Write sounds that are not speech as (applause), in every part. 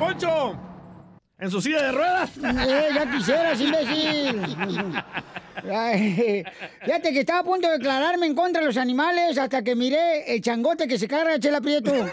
Poncho. En su silla de ruedas. Eh, ya quisieras, imbécil. (laughs) Ay, fíjate que estaba a punto de declararme en contra de los animales hasta que miré el changote que se carga Chela Prieto. (laughs)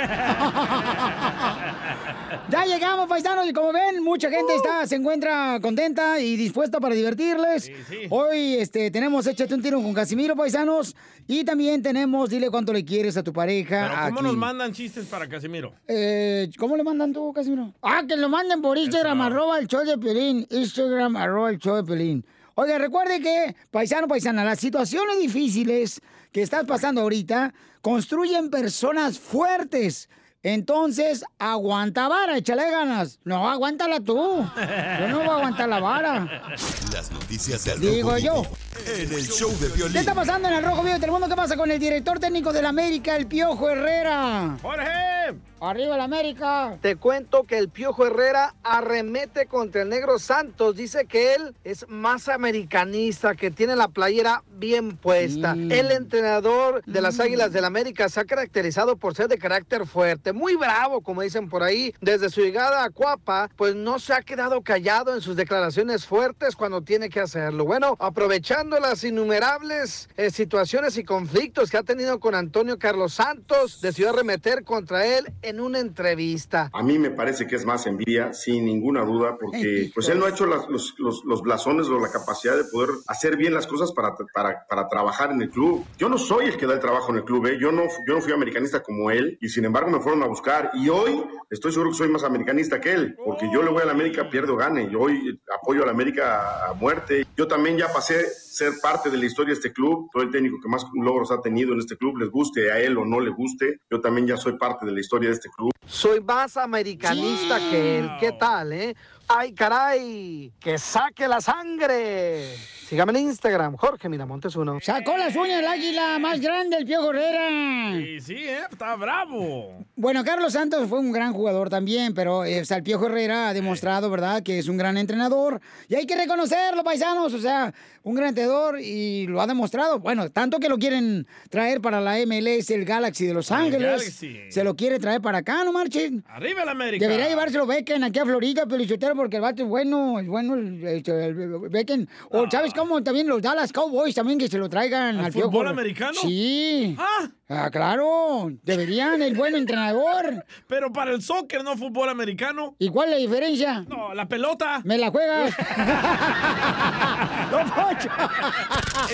ya llegamos, paisanos, y como ven, mucha gente está, se encuentra contenta y dispuesta para divertirles. Hoy este, tenemos Échate un tiro con Casimiro, paisanos, y también tenemos Dile cuánto le quieres a tu pareja. Pero ¿cómo aquí. nos mandan chistes para Casimiro? Eh, ¿Cómo le mandan tú, Casimiro? Ah, que lo manden por Instagram, arroba el show de Pelín. Instagram, arroba el show de Pelín. Oiga, recuerde que, paisano, paisana, las situaciones difíciles que estás pasando ahorita construyen personas fuertes. Entonces, aguanta vara, échale ganas. No, aguántala tú. Yo no voy a aguantar la vara. Las noticias del Digo Rojo yo. En el show de ¿Qué violín. está pasando en el Rojo Vivo de Telemundo? ¿Qué pasa con el director técnico del América, el Piojo Herrera? ¡Jorge! ¡Arriba el América! Te cuento que el Piojo Herrera arremete contra el Negro Santos. Dice que él es más americanista, que tiene la playera bien puesta. El entrenador de las Águilas del América se ha caracterizado por ser de carácter fuerte, muy bravo, como dicen por ahí. Desde su llegada a Cuapa, pues no se ha quedado callado en sus declaraciones fuertes cuando tiene que hacerlo. Bueno, aprovechando las innumerables eh, situaciones y conflictos que ha tenido con Antonio Carlos Santos, decidió arremeter contra él en una entrevista. A mí me parece que es más envidia, sin ninguna duda, porque pues él no ha hecho las- los, los- los blasones o la capacidad de poder hacer bien las cosas para, para, para trabajar en el club. Yo no soy el que da el trabajo en el club, ¿eh? yo, no, yo no fui americanista como él y sin embargo me fueron a buscar y hoy estoy seguro que soy más americanista que él, porque yo le voy a la América, pierdo gane, yo hoy apoyo a la América a muerte. Yo también ya pasé ser parte de la historia de este club, todo el técnico que más logros ha tenido en este club, les guste a él o no le guste, yo también ya soy parte de la historia de este club. Soy más americanista que él. ¿Qué tal, eh? ¡Ay, caray! ¡Que saque la sangre! Sígame en Instagram, Jorge Miramontes uno. Sacó las uñas el águila más grande, el Piojo Herrera. Sí, sí, ¿eh? Está bravo. Bueno, Carlos Santos fue un gran jugador también, pero eh, o sea, el Piojo Herrera ha demostrado, ¿verdad?, que es un gran entrenador. Y hay que reconocerlo, paisanos. O sea, un gran entrenador y lo ha demostrado. Bueno, tanto que lo quieren traer para la MLS, el Galaxy de Los El Ángeles. Galaxy. Se lo quiere traer para acá, no marchen. ¡Arriba el América! Debería llevárselo Becken aquí a Florida, Pelichotero, porque el vato es bueno, es bueno el, el Becken. O ¿sabes cómo? También los Dallas Cowboys también que se lo traigan ¿Al al Piojo. fútbol americano? Sí. Ah. Ah, claro. Deberían, el buen entrenador. (laughs) Pero para el soccer, no fútbol americano. ¿Y cuál es la diferencia? No, la pelota. ¿Me la juegas? (laughs) ¡Don (laughs) Poncho!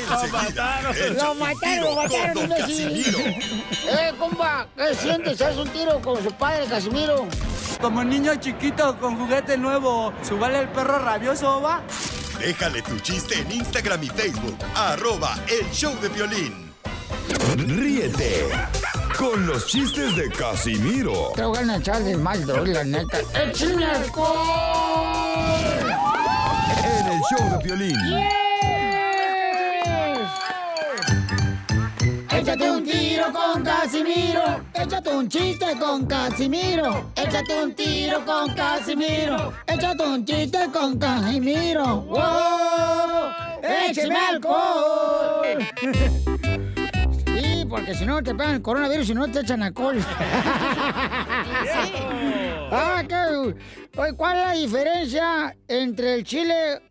Lo mataron. ¡Lo mataron, lo mataron! ¡Eh, compa! ¿Qué sientes? ¿Haz un tiro con su padre, Casimiro? Como niño chiquito con juguete nuevo, ¿subale el perro rabioso, va? Déjale tu chiste en Instagram y Facebook. Arroba el show de violín. Ríete con los chistes de Casimiro Te voy a echar de mal, la neta. ¡Échame alcohol! en el show de violín. Échate un tiro con Casimiro. Échate un chiste con Casimiro. Échate un tiro con Casimiro. Échate un chiste con Casimiro. ¡Wow! ¡Échame alcohol! (laughs) Sí, porque si no te pegan el coronavirus y no te echan alcohol. (laughs) ah, qué... Oye, ¿Cuál es la diferencia entre el chile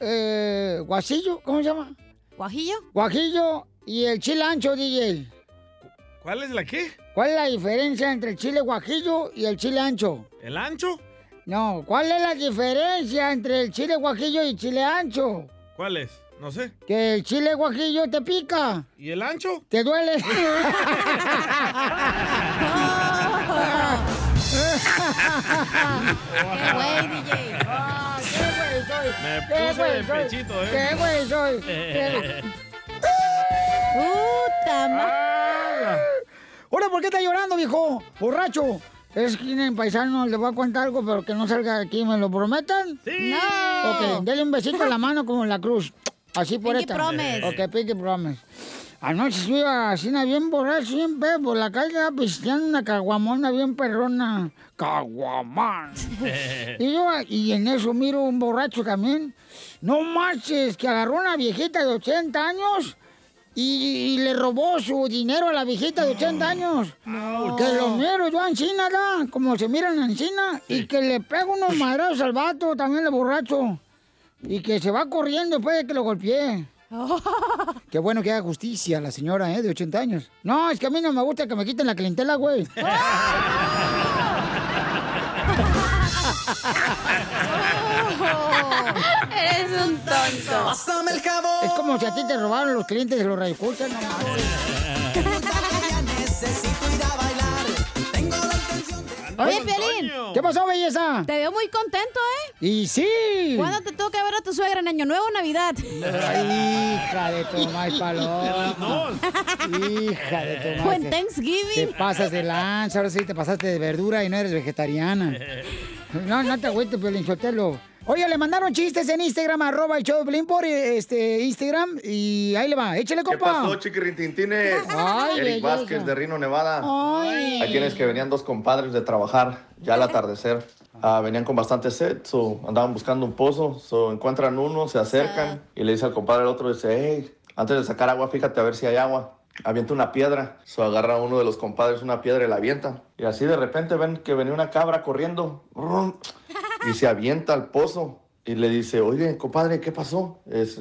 eh, guasillo? ¿Cómo se llama? ¿Guajillo? Guajillo y el chile ancho, DJ. ¿Cuál es la qué? ¿Cuál es la diferencia entre el chile guajillo y el chile ancho? ¿El ancho? No, ¿cuál es la diferencia entre el chile guajillo y chile ancho? ¿Cuál es? No sé. Que el chile guajillo te pica. ¿Y el ancho? ¿Te duele? (laughs) ¡Qué güey, DJ! Ah, ¡Qué güey soy! Me ¡Qué puse güey de soy! pechito, ¿eh? ¡Qué güey soy! (laughs) ¡Qué- ¡Puta madre! Ah. Ahora, ¿por qué está llorando, viejo? Borracho. Es que en paisano le voy a contar algo, pero que no salga de aquí, ¿me lo prometen? ¡Sí! Ok, dele un besito en la mano como en la cruz. Así por Pinky esta. promise. Ok, Pinky Promise. Anoche iba así, bien borracho, siempre por la calle, pisteando una caguamona bien perrona. Caguamán. (laughs) y yo, y en eso miro un borracho también. No marches, que agarró una viejita de 80 años y, y le robó su dinero a la viejita de 80 años. Que lo miro yo en China, ¿da? como se miran en China, y que le pega unos (laughs) madrazos al vato, también el borracho. Y que se va corriendo después de que lo golpeé. (laughs) Qué bueno que haga justicia la señora, ¿eh? De 80 años. No, es que a mí no me gusta que me quiten la clientela, güey. (laughs) Eres un tonto. Pásame el jabón. Es como si a ti te robaron los clientes de los radioescuchas, no. (laughs) Oye, Piolín. ¿Qué pasó, belleza? Te veo muy contento, ¿eh? Y sí. ¿Cuándo te toca ver a tu suegra en Año Nuevo o Navidad? Ay, hija de Tomás Paloma. Hija de Tomás. O en Te Thanksgiving. pasas de lanza, ahora sí te pasaste de verdura y no eres vegetariana. No, no te agüites, Piolín, Sotelo. Oye, le mandaron chistes en Instagram, arroba el show de por este, Instagram y ahí le va. Échale, ¿Qué compa. pasó, chiquirintintines? Ay, Eric belleza. Vázquez de Rino, Nevada. Ay. Aquí tienes que venían dos compadres de trabajar ya al atardecer. Ah, venían con bastante sed, so, andaban buscando un pozo, so, encuentran uno, se acercan y le dice al compadre al otro, dice, hey, antes de sacar agua, fíjate a ver si hay agua. Avienta una piedra, so, agarra a uno de los compadres una piedra y la avienta. Y así de repente ven que venía una cabra corriendo y se avienta al pozo y le dice, oye, compadre, ¿qué pasó? Es,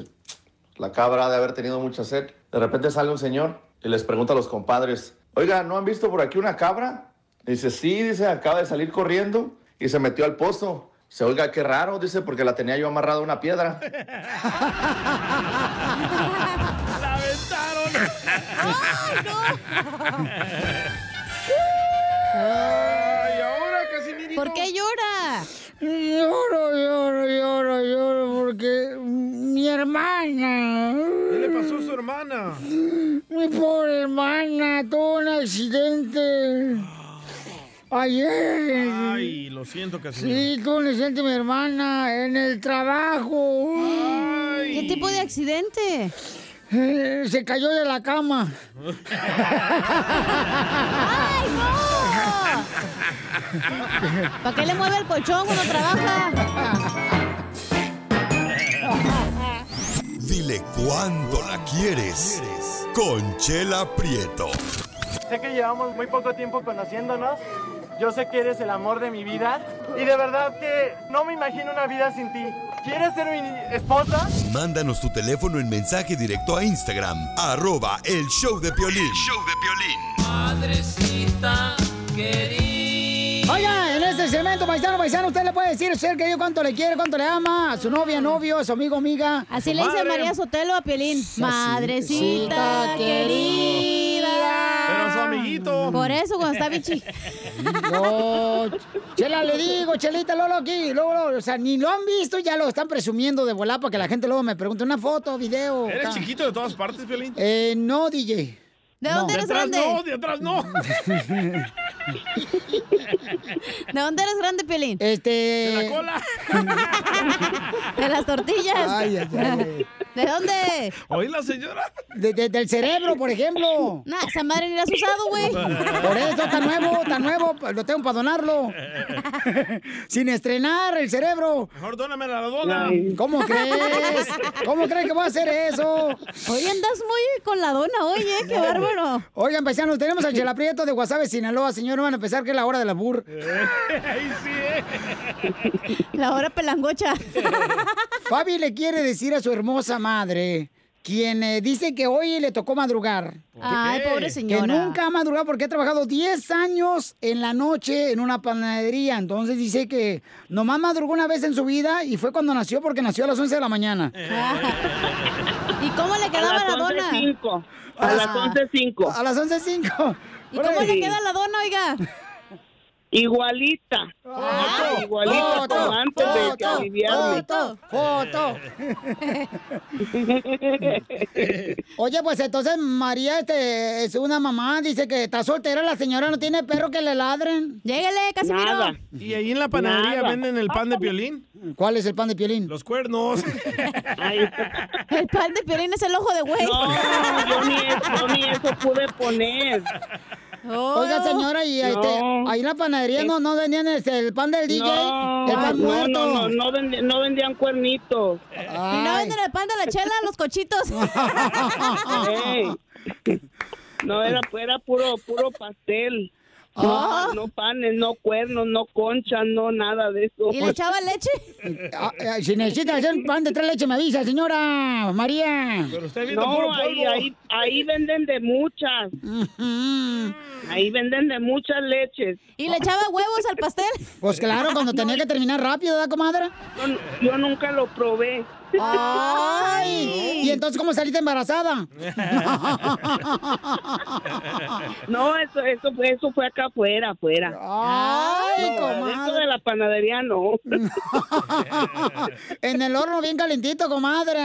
la cabra ha de haber tenido mucha sed. De repente sale un señor y les pregunta a los compadres, oiga, ¿no han visto por aquí una cabra? Dice, sí, dice, acaba de salir corriendo y se metió al pozo. Se oiga, qué raro, dice, porque la tenía yo amarrada a una piedra. (laughs) ¡Ay, ahora casi ¿Por qué llora? Lloro, lloro, lloro, lloro porque mi hermana. ¿Qué le pasó a su hermana? Mi pobre hermana tuvo un accidente. Ayer. Ay, lo siento, casi. Sí, tuvo un accidente mi hermana en el trabajo. ¿Qué tipo de accidente? Eh, se cayó de la cama. ¡Ay, no! ¿Para qué le mueve el colchón cuando trabaja? Dile cuándo la quieres. Conchela Prieto. Sé que llevamos muy poco tiempo conociéndonos. Yo sé que eres el amor de mi vida. Y de verdad que no me imagino una vida sin ti. ¿Quieres ser mi esposa? Mándanos tu teléfono en mensaje directo a Instagram. Arroba el show de Piolín. Madrecita querida. Oiga, en este segmento, paisano, paisano, usted le puede decir ser querido cuánto le quiere, cuánto le ama, a su novia, novio, a su amigo, amiga. Así le dice María Sotelo a Piolín. Madrecita querida. Por eso, cuando está bichi. No, Chela, le digo, Chelita, Lolo aquí, luego, luego, o sea, ni lo han visto, ya lo están presumiendo de volar para que la gente luego me pregunte una foto, video. ¿Eres acá. chiquito de todas partes, Piolín? Eh, no, DJ. ¿De No. dónde De eres atrás grande? no, de atrás no. (laughs) ¿De dónde eres grande, Piolín? Este. De la cola. (laughs) De las tortillas. Ay, ay, ay. ¿De dónde? ¿Oí la señora? De- de- del cerebro, por ejemplo. Nah, esa madre ni la has usado, güey. Por eso está nuevo, está nuevo, lo tengo para donarlo. Sin estrenar el cerebro. Mejor dóname la dona. ¿Cómo crees? ¿Cómo crees que voy a hacer eso? Hoy andas muy con la dona, oye, qué bárbaro. Oigan, paisanos, tenemos al Chela Prieto de Guasave, Sinaloa. Señor, no van a pensar que es la hora de la bur. (laughs) Ahí sí, ¿eh? La hora pelangocha. (laughs) Fabi le quiere decir a su hermosa madre, quien eh, dice que hoy le tocó madrugar. Ay, pobre Que señora. nunca ha madrugado porque ha trabajado 10 años en la noche en una panadería. Entonces dice que nomás madrugó una vez en su vida y fue cuando nació porque nació a las 11 de la mañana. (laughs) ¿Y cómo le quedaba la dona? 11.05. A las Ah. 11.05. A las 11.05. ¿Y cómo le queda la dona, oiga? Igualita. Foto, Igualita foto, como antes de foto, aliviarme. foto, foto. (laughs) Oye, pues entonces María este, es una mamá, dice que está soltera, la señora no tiene perro que le ladren. Lléguele, Casimiro. Nada. ¿Y ahí en la panadería Nada. venden el pan de Piolín? ¿Cuál es el pan de piolín? Los cuernos. Ay, El pan de Piolín es el ojo de güey. no, yo ni, eso, yo ni eso pude poner. Oiga, señora, y este, No. ahí en la panadería no, no vendían este, el pan del DJ, No, el pan no, muerto. no, no, no, vendi- no vendían cuernitos. Y no venden el pan de la chela, los cochitos. (laughs) (laughs) No, era, era puro, puro pastel. No, Ah. no panes, no cuernos, no conchas, no nada de eso. ¿Y le echaba leche? Ah, eh, si necesita hacer pan de tres leches, me avisa, señora María. Pero usted No, ahí, ahí, ahí venden de muchas. Ahí venden de muchas leches. ¿Y le echaba huevos al pastel? Pues claro, cuando tenía que terminar rápido, ¿verdad, comadre? Yo, yo nunca lo probé. Ay, ¿y entonces cómo saliste embarazada? (laughs) No, eso, eso, fue- eso fue acá afuera, afuera. Ay, No, comadre. dentro de la panadería no. (laughs) en el horno bien calentito, comadre.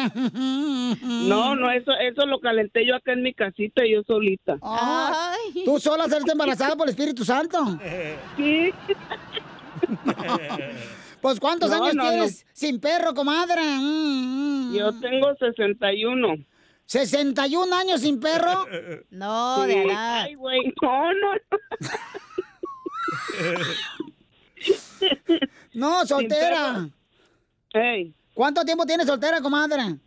No, no, eso, eso lo calenté yo acá en mi casita, yo solita. Ah, ¿Tú sola saliste embarazada por el Espíritu Santo? Sí. Pues ¿cuántos No, años no, tienes sin perro, comadre? Mm, mm. Yo tengo 61. ¿61 años sin perro? No, Sí. de edad. Ay, güey, no, no. No, soltera. Hey. ¿Cuánto tiempo tienes soltera, comadre?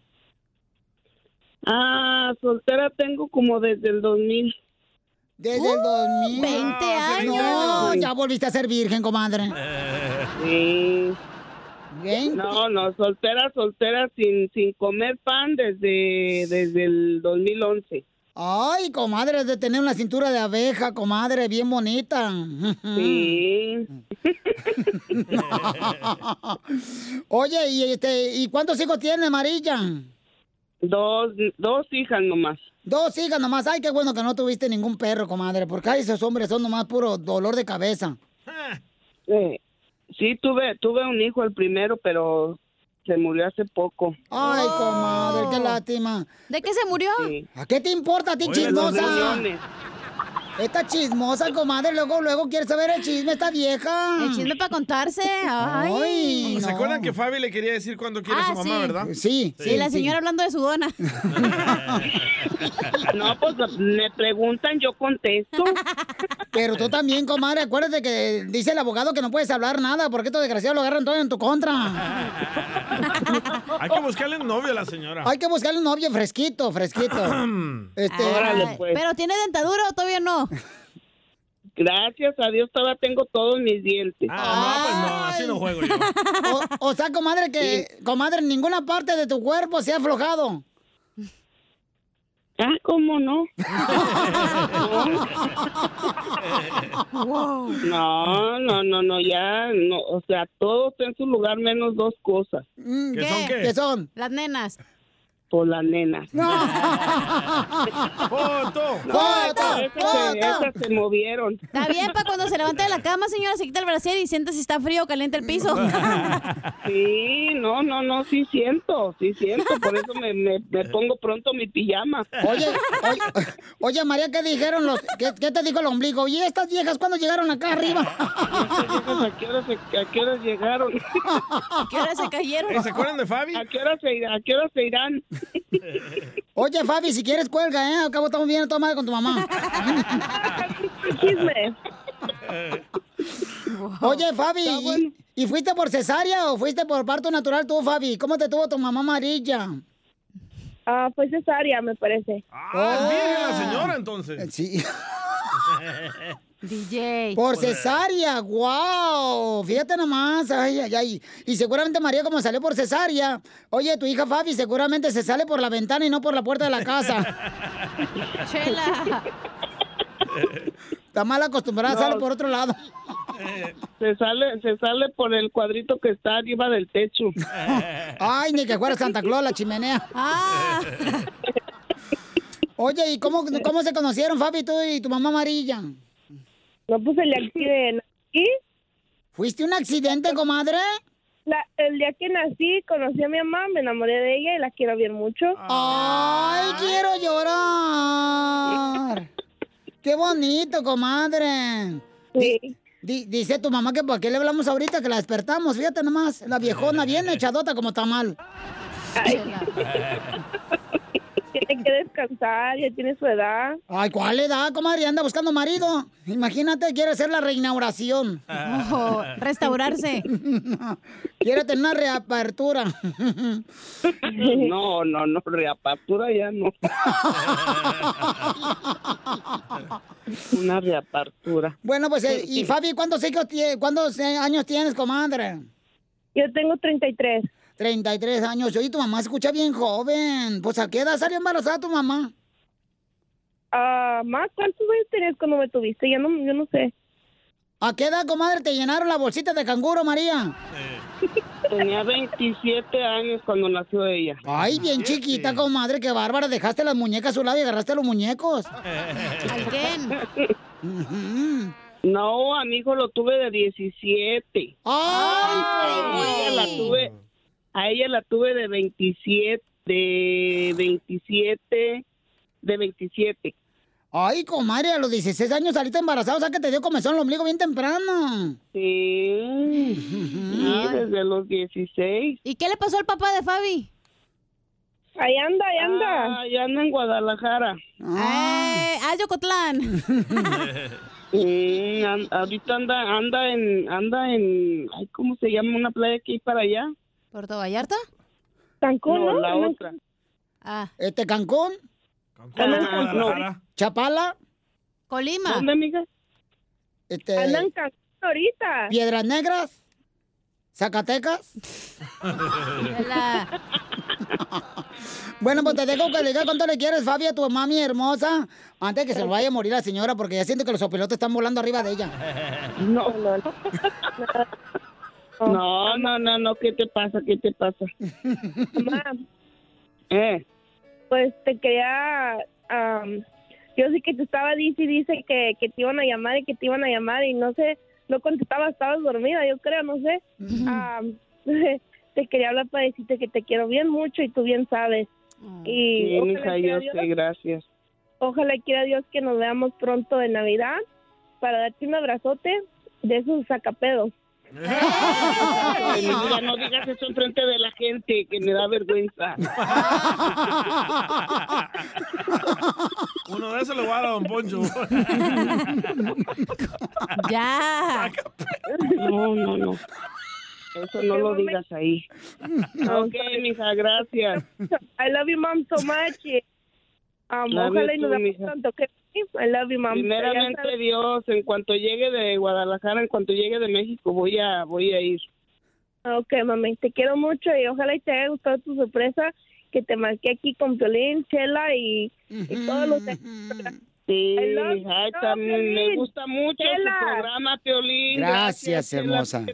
Ah, soltera tengo como desde el 2000. Desde el 2000. 20 años. No, ya volviste a ser virgen, comadre. Sí. Bien. No, no, soltera, soltera, sin, sin comer pan desde, desde el 2011. Ay, comadre, de tener una cintura de abeja, comadre, bien bonita. Sí. (laughs) (laughs) Oye, ¿y, este, ¿y cuántos hijos tiene, Amarilla? Dos, dos hijas nomás. Dos hijas nomás. Ay, qué bueno que no tuviste ningún perro, comadre, porque ay, esos hombres son nomás puro dolor de cabeza. Eh, sí, tuve, tuve un hijo el primero, pero se murió hace poco. Ay, comadre, qué lástima. ¿De qué se murió? Sí. ¿A qué te importa a ti, Oye, los chismosa? Esta chismosa, comadre, luego, luego quiere saber el chisme, esta vieja. El chisme para contarse. Ay. Ay, ¿Se no. acuerdan que Fabi le quería decir cuándo quiere Ah, a su mamá, sí. verdad? Sí, Y la señora hablando de su dona. (laughs) No, pues me preguntan, yo contesto. (laughs) Pero tú también, comadre, acuérdate que dice el abogado que no puedes hablar nada porque estos desgraciados lo agarran todo en tu contra. Hay que buscarle un novio a la señora. Hay que buscarle un novio fresquito, fresquito. (clears throat) este, Órale, pues. ¿Pero tiene dentadura o todavía no? (laughs) Gracias a Dios todavía tengo todos mis dientes. Ah, no, pues no, así no juego yo. (laughs) o, o sea, comadre, que, comadre, ninguna parte de tu cuerpo se ha aflojado. Ah, ¿cómo no? (laughs) No, no, no, no, ya, no, o sea, todo está en su lugar menos dos cosas. Mm, ¿Qué son qué? ¿Qué son? Las nenas. Por la nena. (laughs) ¡Foto! ¡Foto! Esas se, ¡Foto! esas se movieron. Está bien, para cuando se levanta de la cama, señora, se quita el brasier y siente si está frío o caliente el piso. (laughs) Sí, no, no, no, sí siento, sí siento, por eso me, me, me pongo pronto mi pijama. Oye, oye, oye, María, ¿qué dijeron los, qué, qué te dijo el ombligo? Oye, estas viejas, ¿cuándo llegaron acá arriba? (laughs) ¿A qué horas, se- a qué horas llegaron? ¿A qué hora se cayeron? ¿Se acuerdan de Fabi? ¿A qué horas se, a qué horas se irán? (laughs) Oye, Fabi, si quieres cuelga, ¿eh? Al cabo estamos bien a toda madre con tu mamá. Chisme. (laughs) Oye, Fabi, ¿y, fuiste por cesárea o fuiste por parto natural tú, Fabi? ¿Cómo te tuvo tu mamá amarilla? Ah, fue cesárea, me parece. Ah, virgen la señora entonces. Sí. (laughs) DJ. Por cesárea, wow. Fíjate nomás, ay, ay, ay. Y seguramente María, como salió por cesárea, oye, tu hija Fabi seguramente se sale por la ventana y no por la puerta de la casa. (laughs) Chela. Está mal acostumbrada, No. sale por otro lado. (laughs) Se sale, se sale por el cuadrito que está arriba del techo. (laughs) Ay, ni que fuera Santa Claus la chimenea. Ah. Oye, ¿y cómo, cómo se conocieron, Fabi, tú y tu mamá amarilla? No puse el día que nací. ¿Fuiste un accidente, comadre? La- el día que nací, conocí a mi mamá, me enamoré de ella y la quiero bien mucho. Ay, quiero llorar. Qué bonito, comadre. Di- di- dice tu mamá que para qué le hablamos ahorita que la despertamos. Fíjate nomás, la viejona bien (laughs) echadota como tamal. (laughs) tiene que descansar, ya tiene su edad. Ay, ¿cuál edad, comadre? Anda buscando marido. Imagínate, quiere hacer la reinauguración. Ojo, restaurarse. (laughs) quiere tener una reapertura. (laughs) No, no, no, reapertura ya no. (laughs) Una reapertura. Bueno, pues, eh, y Fabi, ¿cuántos, ¿cuántos eh, años tienes, comadre? Yo tengo 33. 33 años. Oye, tu mamá se escucha bien joven. Pues, ¿a qué edad salió embarazada tu mamá? Ah, más, ¿cuántos años tenías cuando me tuviste? Yo no, yo no sé. ¿A qué edad, comadre, te llenaron la bolsita de canguro, María? Tenía 27 años cuando nació ella. Ay, bien chiquita, comadre, qué bárbara. Dejaste las muñecas a su lado y agarraste los muñecos. (laughs) No, a mi hijo lo tuve de 17. a ella la tuve, a ella la tuve de 27, de 27, de 27. Ay, comadre, a los 16 años saliste embarazada, o sea que te dio comezón el ombligo bien temprano. Sí, sí, (laughs) desde los 16. ¿Y qué le pasó al papá de Fabi? Ahí anda, ahí anda. Ah, ahí anda en Guadalajara. ¡Eh! ¡Ah, Yocotlán! (laughs) Sí, an- ahorita anda, anda en, anda en, ay, ¿cómo se llama? Una playa que hay para allá. ¿Puerto Vallarta? Cancún, No, ¿no? la No. otra. Ah. ¿Este Cancún? Ah, no. ¿Chapala? Colima. ¿Dónde, amiga? Este, Andan Cancún ahorita. ¿Piedras Negras? ¿Zacatecas? (laughs) Bueno, pues te dejo que le digas cuánto le quieres, Fabi, a tu mami hermosa, antes de que se le vaya a morir la señora, porque ya siento que los opilotes están volando arriba de ella. No, no, no. (laughs) No, no, no, no, ¿qué te pasa? ¿Qué te pasa? (laughs) Mamá, Eh, pues te quería... am, yo sé que te estaba dice y dice que, que te iban a llamar y que te iban a llamar y no sé, no contestaba, estabas dormida, yo creo, no sé. (laughs) Te quería hablar para decirte que te quiero bien mucho y tú bien sabes. Y sí, ojalá mija, quiera yo Dios- sé, gracias. Ojalá quiera Dios que nos veamos pronto en Navidad para darte un abrazote de esos sacapedos. Ay, mija, no digas eso enfrente de la gente, que me da vergüenza. Uno de esos le voy a dar a Don Poncho. ya. No, no, no. Eso no lo digas ahí. Ok, mija, gracias. I love you, mom, so much. Um, ojalá y nos too, veamos mija. I love you, mom. Primeramente. Dios, en cuanto llegue de Guadalajara, en cuanto llegue de México, voy a, voy a ir. Ok, mami, te quiero mucho y ojalá y te haya gustado tu sorpresa que te marqué aquí con Piolín, Chela y, y todos los. Sí, ay, también me gusta mucho Chela. tu programa, Piolín. Gracias, Chela hermosa.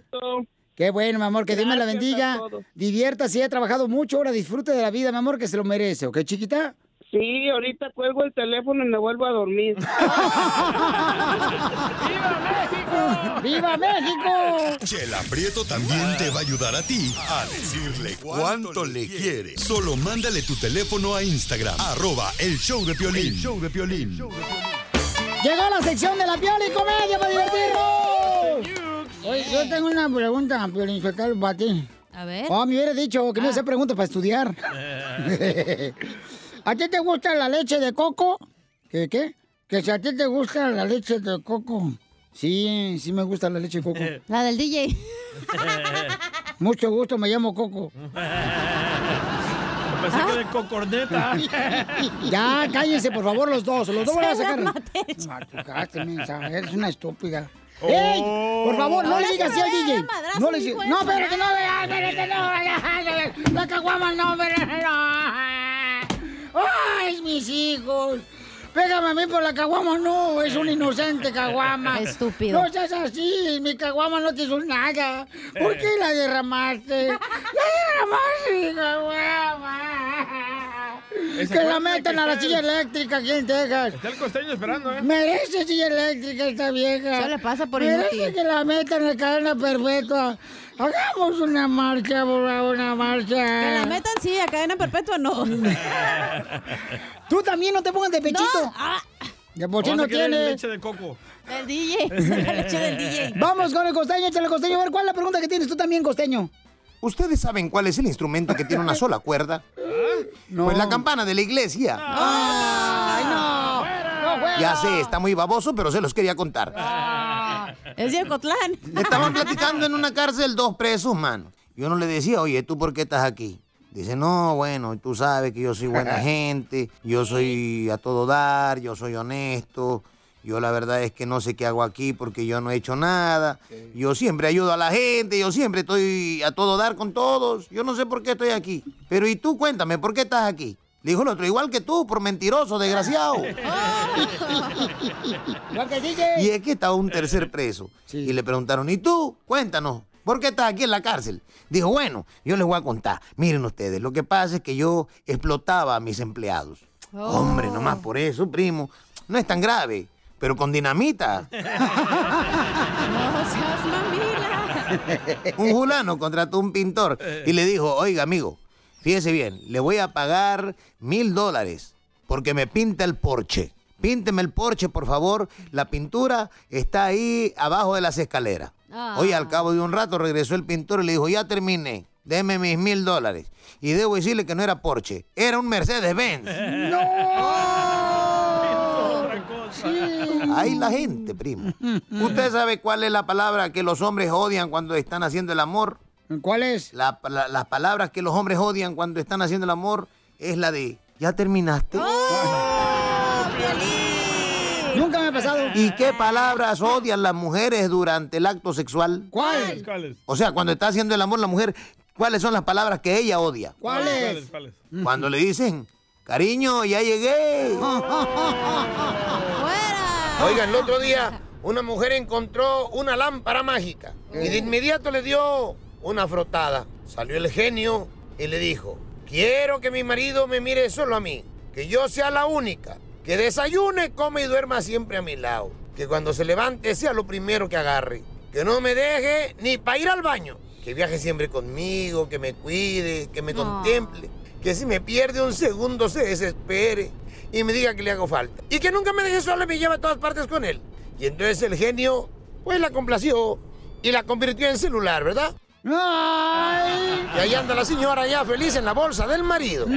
Qué bueno, mi amor, que Dios me la Gracias bendiga. Diviértase, ha trabajado mucho, ahora disfrute de la vida, mi amor, que se lo merece, ¿ok, chiquita? Sí, ahorita cuelgo el teléfono y me vuelvo a dormir. (laughs) ¡Viva México! Chela Prieto también te va a ayudar a ti a decirle cuánto le quiere. Solo mándale tu teléfono a Instagram, arroba el show de Piolín. El show de Piolín. Llegó la sección de la piola y comedia para divertirnos. Oye, yo tengo una pregunta, Piolín, para ti. A ver. Oh, me hubiera dicho que me hace preguntas para estudiar. (laughs) ¿A ti te gusta la leche de coco? ¿Qué, qué? Que si a ti te gusta la leche de coco. Sí, sí me gusta la leche de coco. La del DJ. Mucho gusto, me llamo Coco. Pensé que de cocorneta. Ya, cállense, por favor, los dos. Los dos van a sacar. maté. Matucaste, mensa, Eres una estúpida. Oh. ¡Ey! Por favor, no le digas sí así al DJ. No le digas. No, su- espérate, no, vea, espérate, no. La caguama, no, espérate, no. ¡Ay, mis hijos! Pégame a mí por la caguama, no, es un inocente caguama. Estúpido. No seas así, mi caguama no te hizo nada. ¿Por qué la derramaste? La derramaste, caguama. Que la metan que a la silla el- eléctrica aquí en Texas. Está el costeño esperando, ¿eh? Merece silla eléctrica esta vieja. Eso le pasa por Merece inútil. que la metan en cadena perpetua. Hagamos una marcha, por favor, una marcha. Que la metan, sí, a cadena perpetua no. (laughs) Tú también no te pongas de pechito. No. Ah, De por sí no tienes. leche de coco. el DJ. La (laughs) leche del DJ. Vamos con el costeño, échale costeño. A ver, ¿cuál es la pregunta que tienes tú también, costeño? ¿Ustedes saben cuál es el instrumento que tiene una sola cuerda? Pues la campana de la iglesia. ¡Ay, no! ¡No Ya sé, está muy baboso, pero se los quería contar. Es de Cotlán. Estaban (laughs) platicando en una cárcel dos presos, mano. Yo no le decía, oye, ¿tú por qué estás aquí? Dice, no, bueno, tú sabes que yo soy buena (laughs) gente, yo soy a todo dar, yo soy honesto, yo la verdad es que no sé qué hago aquí porque yo no he hecho nada, yo siempre ayudo a la gente, yo siempre estoy a todo dar con todos, yo no sé por qué estoy aquí. Pero y tú cuéntame, ¿por qué estás aquí? Le dijo el otro, igual que tú, por mentiroso, desgraciado. (laughs) Y es que estaba un tercer preso. Y le preguntaron, ¿y tú? Cuéntanos, ¿por qué estás aquí en la cárcel? Dijo, bueno, yo les voy a contar. Miren ustedes, lo que pasa es que yo explotaba a mis empleados. Hombre, nomás por eso, primo. No es tan grave, pero con dinamita. (laughs) No seas mamila. Un fulano contrató un pintor y le dijo, oiga, amigo, fíjese bien, le voy a pagar mil dólares porque me pinta el porche. Pínteme el porche, por favor. La pintura está ahí abajo de las escaleras. Ah. Oye, al cabo de un rato regresó el pintor y le dijo, ya terminé, déme mis mil dólares. Y debo decirle que no era Porsche, era un Mercedes-Benz. (laughs) (laughs) Ahí la gente, primo. ¿Usted sabe cuál es la palabra que los hombres odian cuando están haciendo el amor? ¿Cuál es? La- la- las palabras que los hombres odian cuando están haciendo el amor es la de, ¿ya terminaste? Nunca me ha pasado. ¿Y qué palabras odian las mujeres durante el acto sexual? ¿Cuál? ¿Cuáles? O sea, cuando está haciendo el amor la mujer, ¿cuáles son las palabras que ella odia? ¿Cuáles? ¿Cuáles? Cuando le dicen, cariño, ya llegué. (laughs) Oigan, el otro día una mujer encontró una lámpara mágica y de inmediato le dio una frotada. Salió el genio y le dijo, quiero que mi marido me mire solo a mí, que yo sea la única, que desayune, come y duerma siempre a mi lado, que cuando se levante sea lo primero que agarre, que no me deje ni para ir al baño, que viaje siempre conmigo, que me cuide, que me contemple, que si me pierde un segundo se desespere y me diga que le hago falta. Y que nunca me deje sola y me lleve a todas partes con él. Y entonces el genio, pues la complació y la convirtió en celular, ¿verdad? Y ahí anda la señora ya feliz en la bolsa del marido.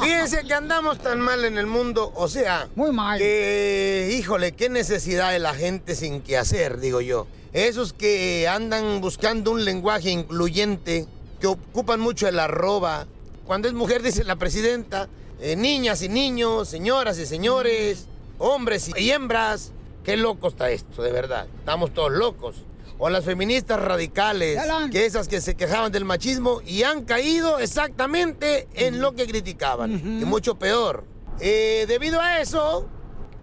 Fíjense que andamos tan mal en el mundo, o sea, muy mal. Que, híjole, qué necesidad de la gente sin que hacer, digo yo. Esos que andan buscando un lenguaje incluyente, que ocupan mucho el arroba. Cuando es mujer, dice la presidenta, eh, niñas y niños, señoras y señores, hombres y hembras. Qué loco está esto, de verdad. Estamos todos locos. O las feministas radicales, que esas que se quejaban del machismo y han caído exactamente en lo que criticaban. Y mucho peor. Eh, debido a eso,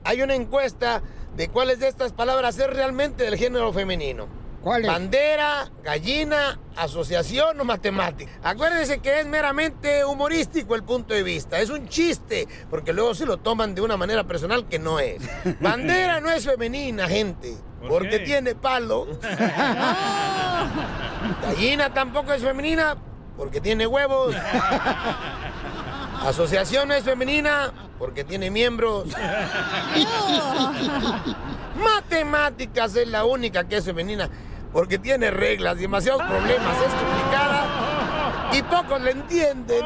hay una encuesta de cuáles de estas palabras es realmente del género femenino. ¿Cuál Bandera, gallina, asociación o matemática. Acuérdense que es meramente humorístico el punto de vista. Es un chiste, porque luego se lo toman de una manera personal que no es. (laughs) Bandera no es femenina, gente, porque tiene palo. (laughs) (laughs) Gallina tampoco es femenina, porque tiene huevos. (laughs) Asociación no es femenina, porque tiene miembros. Matemáticas es la única que es femenina, porque tiene reglas, demasiados problemas, es complicada y pocos le entienden.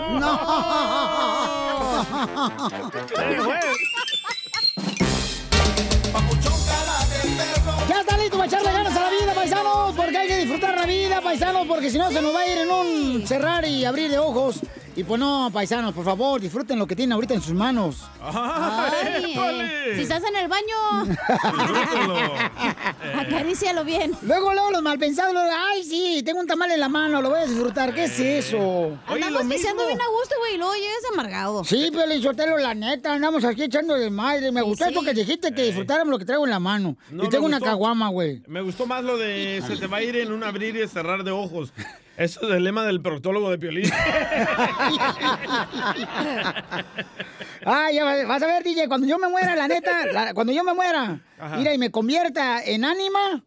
Ya está listo para echarle ganas a la vida, paisanos, porque hay que disfrutar la vida, paisanos, porque si no se nos va a ir en un cerrar y abrir de ojos. Y pues no, paisanos, por favor, disfruten lo que tienen ahorita en sus manos. Ay, si estás en el baño, (laughs) acarícialo bien. Luego, luego los malpensados, luego, ay, sí, tengo un tamal en la mano, lo voy a disfrutar. ¿Qué es eso? Andamos diciendo bien a gusto, güey, y luego llegas amargado. Sí, pero Sotelo, la neta, andamos aquí echando de madre. Me gustó sí. esto que dijiste, que disfrutáramos lo que traigo en la mano. No y tengo una caguama, güey. Me gustó más lo de se te va a ir en un abrir y cerrar de ojos. Eso es el lema del proctólogo de Piolín. Ah, ya vas- a ver, DJ, cuando yo me muera, la neta, la- cuando yo me muera, Ajá. mira, y me convierta en ánima,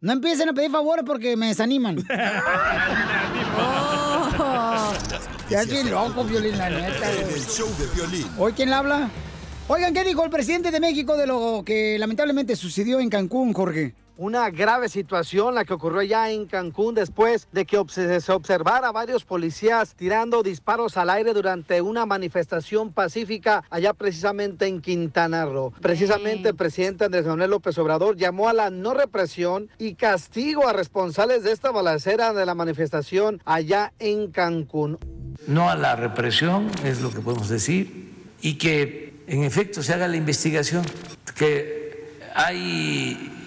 no empiecen a pedir favores porque me desaniman. (laughs) Ya estoy loco, Violín, la neta. En güey. el show de violín. ¿Hoy quién le habla? Oigan, ¿qué dijo el presidente de México de lo que lamentablemente sucedió en Cancún, Jorge? Una grave situación la que ocurrió allá en Cancún después de que se observara varios policías tirando disparos al aire durante una manifestación pacífica allá precisamente en Quintana Roo. Precisamente el presidente Andrés Manuel López Obrador llamó a la no represión y castigo a responsables de esta balacera de la manifestación allá en Cancún. No a la represión, es lo que podemos decir, y que en efecto se haga la investigación, que hay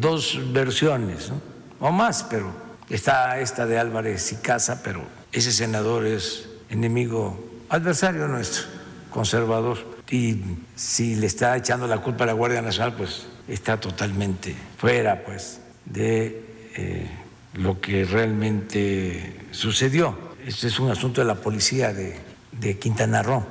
dos versiones, o más, pero está esta de Álvarez y Casa, pero ese senador es enemigo, adversario nuestro, conservador, y si le está echando la culpa a la Guardia Nacional, pues está totalmente fuera, pues, de eh, lo que realmente sucedió. Este es un asunto de la policía de, de Quintana Roo.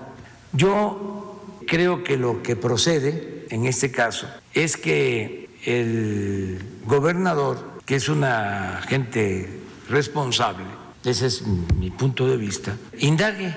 Yo creo que lo que procede en este caso es que el gobernador, que es una gente responsable, ese es mi punto de vista, indague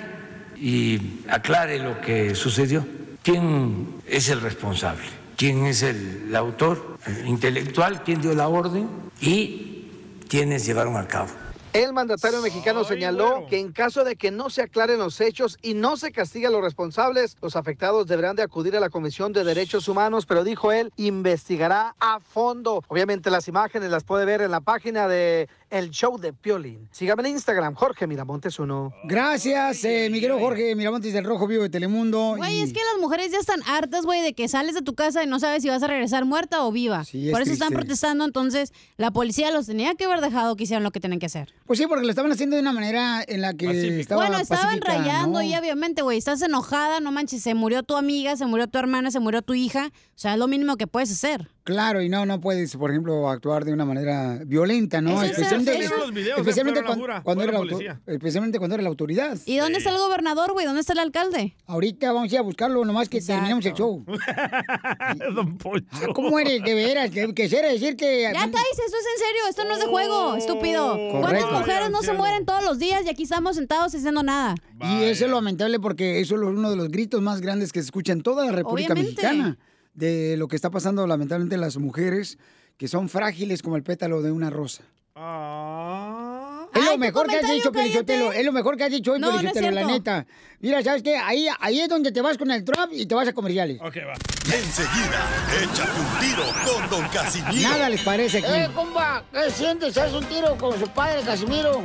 y aclare lo que sucedió. ¿Quién es el responsable? ¿Quién es el, autor intelectual? ¿Quién dio la orden? ¿Y quiénes llevaron a cabo? El mandatario mexicano señaló que en caso de que no se aclaren los hechos y no se castigue a los responsables, los afectados deberán de acudir a la Comisión de Derechos Humanos, pero dijo él, investigará a fondo. Obviamente las imágenes las puede ver en la página de el show de Piolín. Sígame en Instagram, Jorge Miramontes uno. Gracias, eh, Miguel Jorge Miramontes del Rojo Vivo de Telemundo. Güey, es que las mujeres ya están hartas, güey, de que sales de tu casa y no sabes si vas a regresar muerta o viva. Por eso están protestando, entonces la policía los tenía que haber dejado que hicieran lo que tenían que hacer. Pues sí, porque lo estaban haciendo de una manera en la que estaba Bueno, estaban rayando y obviamente, güey, estás enojada, no manches, se murió tu amiga, se murió tu hermana, se murió tu hija. O sea, es lo mínimo que puedes hacer. Claro, y no, no puedes, por ejemplo, actuar de una manera violenta, ¿no? especialmente, especialmente cuando, era la, especialmente cuando era la autoridad. ¿Y dónde está el gobernador, güey? ¿Dónde está el alcalde? Ahorita vamos a ir a buscarlo, nomás que terminemos el show. (laughs) Don Poncho. Ah, ¿Cómo eres, de veras? Que, quisiera decir que... Ya, Thais, esto es en serio, esto no es de juego, estúpido. ¿Cuántas mujeres no se mueren todos los días y aquí estamos sentados haciendo nada? Y eso es lamentable porque eso es uno de los gritos más grandes que se escucha en toda la República Mexicana de lo que está pasando lamentablemente las mujeres que son frágiles como el pétalo de una rosa. Ah. Es lo mejor que has dicho, Pelichotelo. Es lo mejor que has dicho hoy, no, la neta. Mira, ¿sabes qué? Ahí, ahí es donde te vas con el trap y te vas a comerciales. Ok, va. Enseguida, échate un tiro con Don Casimiro. Nada les parece aquí. Eh, compa, ¿qué sientes? ¿Haz un tiro con su padre, Casimiro?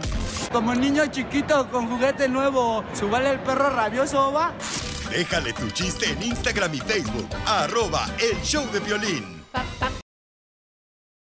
Como niño chiquito con juguete nuevo, ¿subale el perro rabioso, va? Déjale tu chiste en Instagram y Facebook. Arroba El Show de Violín.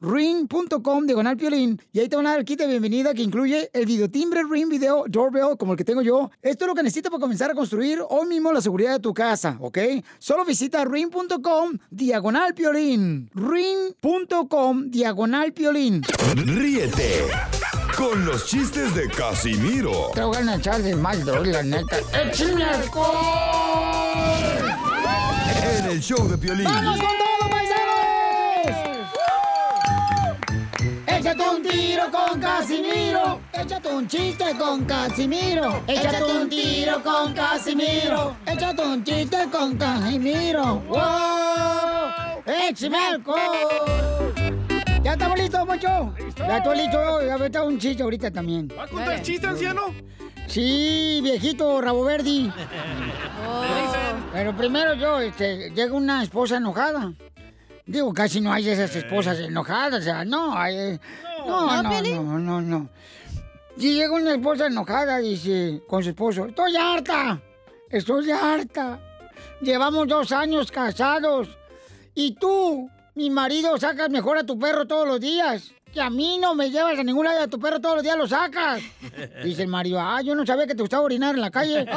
ring.com diagonal piolín y ahí te van a dar el kit de bienvenida que incluye el videotimbre Ring Video Doorbell como el que tengo yo. Esto es lo que necesitas para comenzar a construir hoy mismo la seguridad de tu casa, ¿ok? Solo visita ring.com diagonal piolín. ring.com diagonal piolín. Ríete con los chistes de Casimiro. Te voy a echar de mal, la neta. ¡Échame En el show de Piolín. ¡Vamos con Échate un tiro con Casimiro. Échate un chiste con Casimiro. Échate un tiro con Casimiro. Échate un chiste con Casimiro. ¡Wow! ¡Échame! ¿Ya estamos listos, Mocho? Ya estoy listo. Ya me un chiste ahorita también. ¿Va a contar chiste, anciano? Sí, viejito, rabo verde. (laughs) Pero primero yo, este, llega una esposa enojada. Digo, casi no hay esas esposas enojadas, o sea, no, hay, no, no, no, no, no, Y llega una esposa enojada, dice, con su esposo, estoy harta, estoy harta. Llevamos dos años casados y tú, mi marido, sacas mejor a tu perro todos los días. que a mí no me llevas a ningún lado a tu perro todos los días lo sacas. (laughs) Dice el Mario, ah, yo no sabía que te gustaba orinar en la calle. (laughs)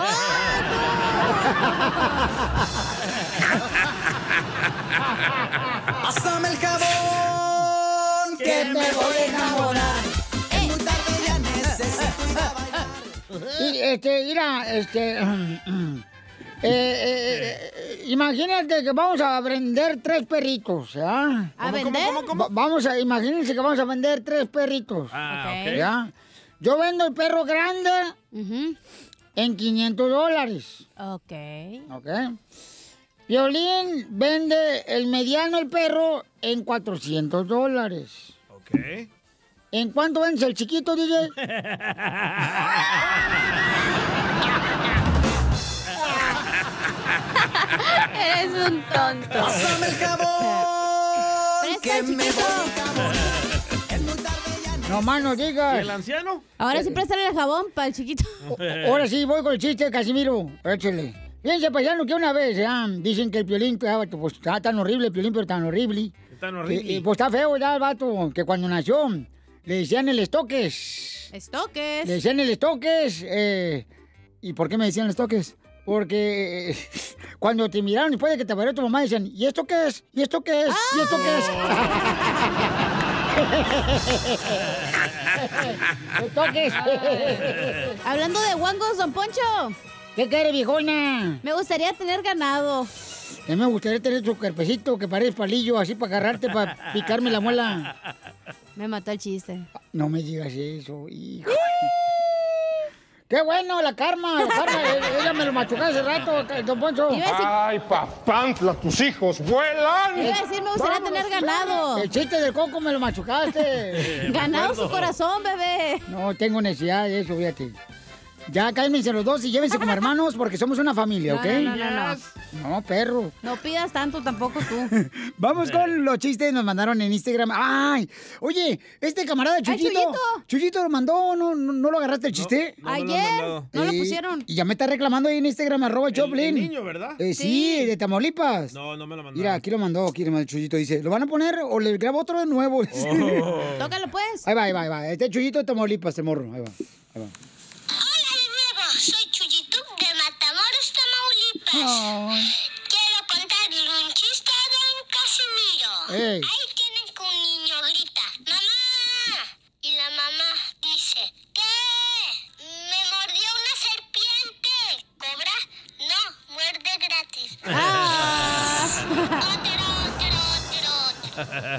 (laughs) Pásame el jabón que me voy a enamorar. Es muy tarde ya necesito ir a bailar. Y, este, mira, este... eh, eh, eh, imagínate que vamos a vender tres perritos, ¿ya? ¿A vender? Va- vamos a, imagínense que vamos a vender tres perritos. Ah, ok. ¿Ya? Yo vendo el perro grande en 500 dólares. Ok. ¿Ok? Violín vende el mediano, el perro, en 400 dólares. Ok. ¿En cuánto vendes el chiquito, DJ? (laughs) Eres un tonto. Pásame el jabón que me No más no digas. ¿Y el anciano? Ahora sí préstale el jabón para el chiquito. Ahora sí, voy con el chiste, Casimiro. Échale. Fíjense, paisano, que una vez ya dicen que el piolín, ah, pues está tan horrible el piolín, pero tan horrible. Tan Que, horrible. eh, pues está feo ya el vato, que cuando nació le decían el estoques. Estoques. Le decían el estoques. eh, ¿Y por qué me decían el estoques? Porque eh, (laughs) cuando te miraron después de que te parió tu mamá, decían, ¿y esto qué es? ¿Y esto qué es? ¿Y esto qué es? (laughs) (laughs) estoques. Hablando de guangos, don Poncho. ¿Qué quiere, viejona? Me gustaría tener ganado. A mí me gustaría tener su cuerpecito que parece palillo, así para agarrarte, para picarme la muela. Me mató el chiste. No me digas eso, hijo. ¡Qué bueno, la karma! La karma, (laughs) eh, ella me lo machucó hace rato, don Poncho. Decir- Ay, papantla, tus hijos vuelan. Iba a decir, me gustaría tener ganado. El chiste del coco me lo machucaste. Ganado su corazón, bebé. No tengo necesidad de eso, fíjate. Ya cálmense los dos y llévense como (laughs) hermanos porque somos una familia, ¿ok? no, no, no, no. No, perro. No pidas tanto tampoco tú. (laughs) Vamos con los chistes que nos mandaron en Instagram. ¡Ay! Oye, este camarada Chuyito. Chuyito. Chuyito lo mandó, ¿no, no, no lo agarraste el chiste? no lo Ayer no lo Eh, pusieron. Y ya me está reclamando ahí en Instagram, arroba Choplin. el niño, ¿verdad? Eh, sí, de Tamaulipas. No, no me lo mandaron. Mira, aquí lo mandó, aquí lo mandó Chuyito. Dice, ¿lo van a poner o le grabo otro de nuevo? (laughs) Oh. Tócalo pues. Ahí va, ahí va, ahí va. Este Chuyito de Tamaulipas, el morro. Ahí va, ahí va. Soy Chuyito de Matamoros, Tamaulipas. Quiero contarle un chiste a don Casimiro. Ahí tienen que un niño grita, ¡Mamá! Y la mamá dice, ¿qué? Me mordió una serpiente. ¿Cobra? No, muerde gratis. Otro, otro, otro, otro.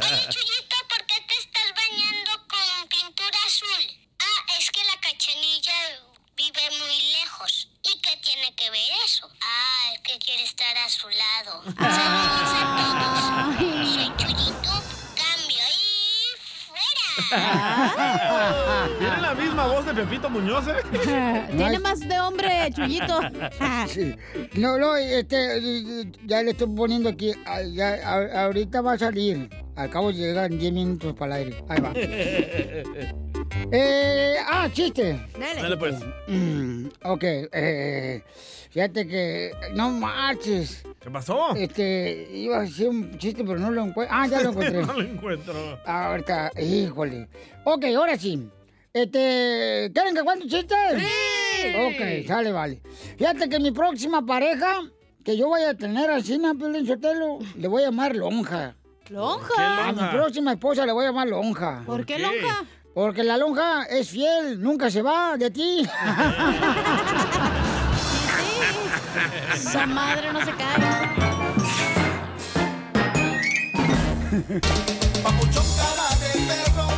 Oye, Chuyito, ¿por qué te estás bañando con pintura azul? Ah, es que la cachanilla vive muy lejos. ¿Y qué tiene que ver eso? Ah, es que quiere estar a su lado. Saludos a todos. Soy Chuyito, cambio y fuera. (laughs) Tiene la misma voz de Pepito Muñoz, ¿eh? (laughs) Tiene más de hombre, Chuyito. (laughs) Sí. No, no, este, ya le estoy poniendo aquí. ah, ya, ahorita va a salir. Al cabo llega en 10 minutos para el aire. Ahí va. Eh, ah, chiste. Dale. Dale, pues. Mm, ok, eh, fíjate que. No marches. ¿Qué pasó? Este, iba a decir un chiste, pero no lo encuentro. Ah, ya lo (laughs) encontré. no lo encuentro. Ahorita, híjole. Ok, ahora sí. Este, ¿quieren que cuente un chiste? Sí. Ok, sale, vale. Fíjate que mi próxima pareja, que yo voy a tener así, ¿no, Piolín Sotelo? Le voy a llamar Lonja. ¿Lonja? A mi próxima esposa le voy a llamar Lonja. ¿Por qué lonja? Porque la lonja es fiel, nunca se va de ti. (laughs) Esa madre no se cae. Papuchón cara de perro,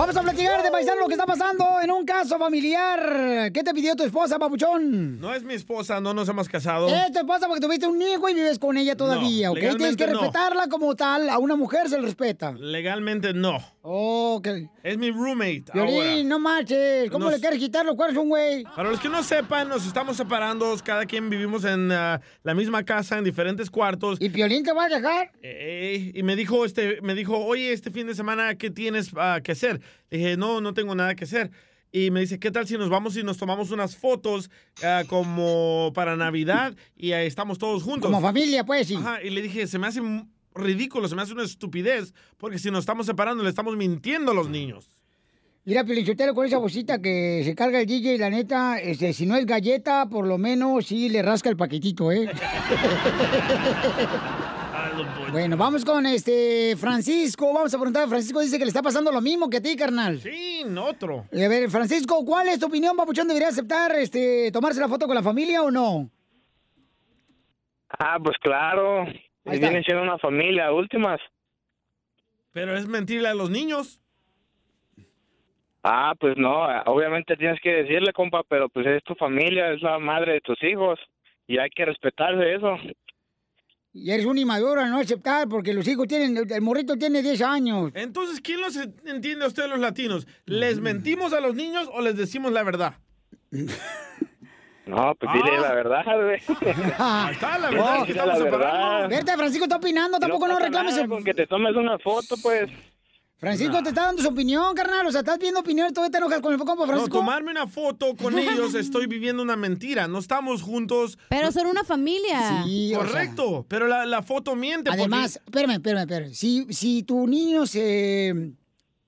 Vamos a platicar de paisano lo que está pasando en un caso familiar. ¿Qué te pidió tu esposa, papuchón? No es mi esposa, no nos hemos casado. Es tu esposa porque tuviste un hijo y vives con ella todavía, No, ¿ok? Tienes que no. respetarla como tal. A una mujer se le respeta. Legalmente no. Ok. Es mi roommate ahora. Violín, no marches. ¿Cómo Nos- le quieres quitar los cuernos un güey? Para los que no sepan, nos estamos separando. Cada quien vivimos en ah, la misma casa, en diferentes cuartos. ¿Y Piolín te va a dejar? Eh, y me dijo, este, me dijo, oye, este fin de semana, ¿qué tienes ah, que hacer? Le dije, no, no tengo nada que hacer. Y me dice, ¿qué tal si nos vamos y nos tomamos unas fotos ah, como para Navidad y ahí estamos todos juntos? Como familia, pues, sí. Ajá, y le dije, se me hace ridículo, se me hace una estupidez, porque si nos estamos separando le estamos mintiendo a los niños. Mira, Pelichotero, con esa bolsita que se carga el DJ, la neta, este, si no es galleta, por lo menos sí le rasca el paquetito, ¿eh? (laughs) bueno, vamos con este Francisco. Vamos a preguntar a Francisco. Dice que le está pasando lo mismo que a ti, carnal. Sí, otro. A ver, Francisco, ¿cuál es tu opinión, papuchón? ¿Debería aceptar este, tomarse la foto con la familia o no? Ah, pues claro. Ahí está. Vienen siendo una familia, últimas. Pero es mentirle a los niños. Ah, pues no, obviamente tienes que decirle, compa, pero pues es tu familia, es la madre de tus hijos y hay que respetarse eso. Y eres un inmaduro no aceptar porque los hijos tienen, el morrito tiene 10 años. Entonces, ¿quién los entiende a ustedes los latinos? ¿Les mentimos a los niños o les decimos la verdad? (laughs) No, pues dile Ah. la verdad, güey. (laughs) Ahí está la verdad, No, que estamos la verdad. Verte, Francisco está opinando, tampoco no, reclames. nada Con que te tomes una foto, pues. Francisco te está dando su opinión, carnal. O sea, estás viendo opinión, todavía te enojas con el compa No, Francisco. tomarme una foto con (laughs) ellos, estoy viviendo una mentira. No estamos juntos. Pero son una familia. Sí, o sea. Correcto, pero la, la foto miente. porque- Además, espérame, espérame, espérame. Si, si tu niño se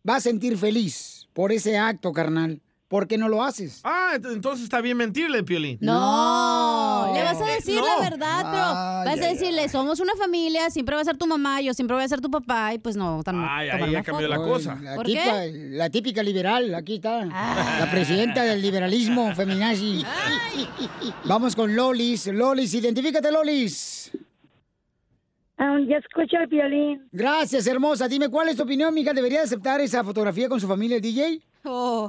va a sentir feliz por ese acto, carnal, ¿por qué no lo haces? Ah, ent- entonces está bien mentirle, Piolín. No, le vas a decir No. la verdad, pero Ay, vas a ay, decirle, somos una familia, siempre va a ser tu mamá, yo siempre voy a ser tu papá, y pues no, tan Ay, ahí ya cambió la cosa. La, ¿Por tipa- qué? la típica liberal, aquí está. La presidenta del liberalismo feminazi. Vamos con Lolis. Lolis, identifícate, Lolis. ya escucho el violín. Gracias, hermosa. Dime, ¿cuál es tu opinión, mija? ¿Debería aceptar esa fotografía con su familia, el DJ? Mm,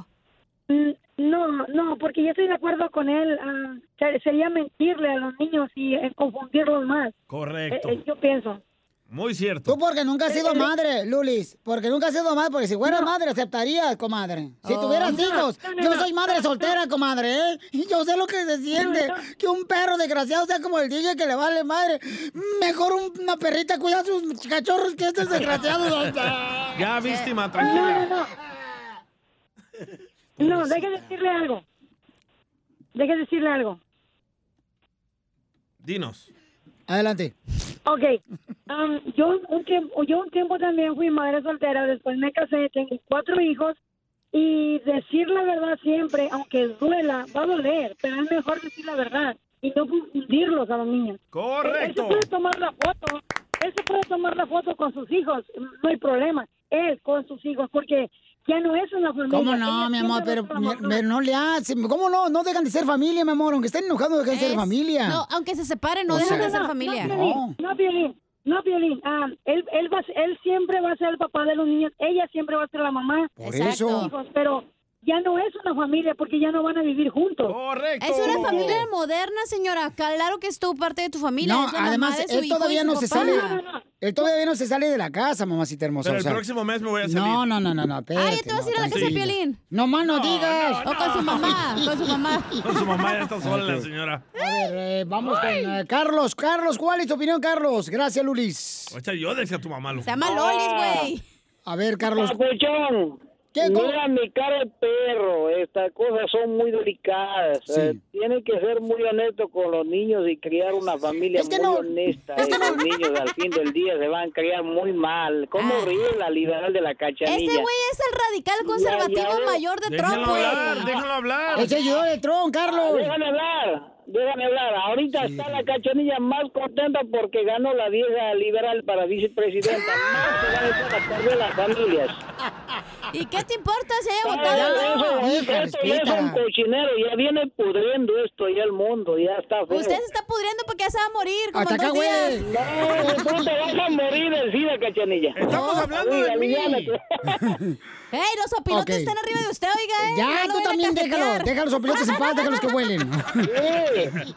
No, no, porque yo estoy de acuerdo con él. ser- sería mentirle a los niños y eh, confundirlos más. Correcto. Eh, eh, yo pienso. Muy cierto. Tú porque nunca has sido madre, Lulis. Porque nunca has sido madre, porque si fueras No. madre aceptarías, comadre. Si Oh. tuvieras No, hijos, no, no, yo no. soy madre soltera, comadre, ¿eh? Y yo sé lo que se siente. no. Que un perro desgraciado sea como el DJ que le vale madre. Mejor un- una perrita cuida a sus cachorros que estos desgraciados. (laughs) Ya, víctima, No, tranquila. (laughs) no, deje decirle algo. Deje decirle algo. Dinos. Adelante. Ok, um, yo un tiempo, yo un tiempo también fui madre soltera, después me casé, tengo cuatro hijos y decir la verdad siempre, aunque duela, va a doler, pero es mejor decir la verdad y no confundirlos a los niños. Correcto. Él se puede tomar la foto, él se puede tomar la foto con sus hijos, no hay problema, él con sus hijos, porque ya no es una familia. ¿Cómo no, mi amor? Pero, pero no le hacen. ¿Cómo no? No dejan de ser familia, mi amor. Aunque estén enojados, dejan de ser familia. No, aunque se separen, no O dejan sea- de ser familia. No, Piolín, no, Piolín, no, Piolín. Ah, él, él, va, él siempre va a ser el papá de los niños, ella siempre va a ser la mamá. Por eso. hijos, pero ya no es una familia porque ya no van a vivir juntos. Correcto. Es una familia moderna, señora. Claro que es tu parte de tu familia. No, además, él todavía no se papá. sale. Él todavía no se sale de la casa, mamacita hermosa. Pero o el sea. próximo mes me voy a salir. No, no, no, no, no. Espérate, ya te vas a ir a la casa de. Piolín. No más no digas. O con su mamá, con su mamá. Con su mamá ya está sola la señora. A ver, eh, vamos con eh, Carlos. Carlos, ¿cuál es tu opinión, Carlos? Gracias, Lulis. O sea, yo decía a tu mamá. loco. Se llama Lolis, güey. A ver, Carlos. Papuchón, ¿Qué? mira mi cara de perro, estas cosas son muy delicadas. Sí. Eh, tiene que ser muy honesto con los niños y criar una familia Es que muy no- honesta. es que no- niños al fin del día se van a criar muy mal. ¿Cómo Ah. ríe la liberal de la cachanilla? Ese güey es el radical conservativo ya. mayor de Trump, Déjenlo hablar, déjenlo hablar. Ese ayudó de Tron, Carlos. Déjame hablar, déjame hablar. Ahorita está la cachanilla más contenta porque ganó la vieja liberal para vicepresidenta. (laughs) Más se van a echar a perder las familias. ¿Y qué te importa si haya votado? eso, hija, esto ya es un cochinero, ya viene pudriendo esto ya el mundo, ya está feo. Usted se está pudriendo porque ya se va a morir como Hasta en acá, dos días. güey. No, tú te vas a morir SIDA, cachanilla. Estamos hablando de mí. (laughs) (laughs) ¡Ey, los opilotes están arriba de usted, oiga, eh! Ya, No tú también déjalo. Deja los opilotes en paz, déjalos que huelen. (laughs) (laughs)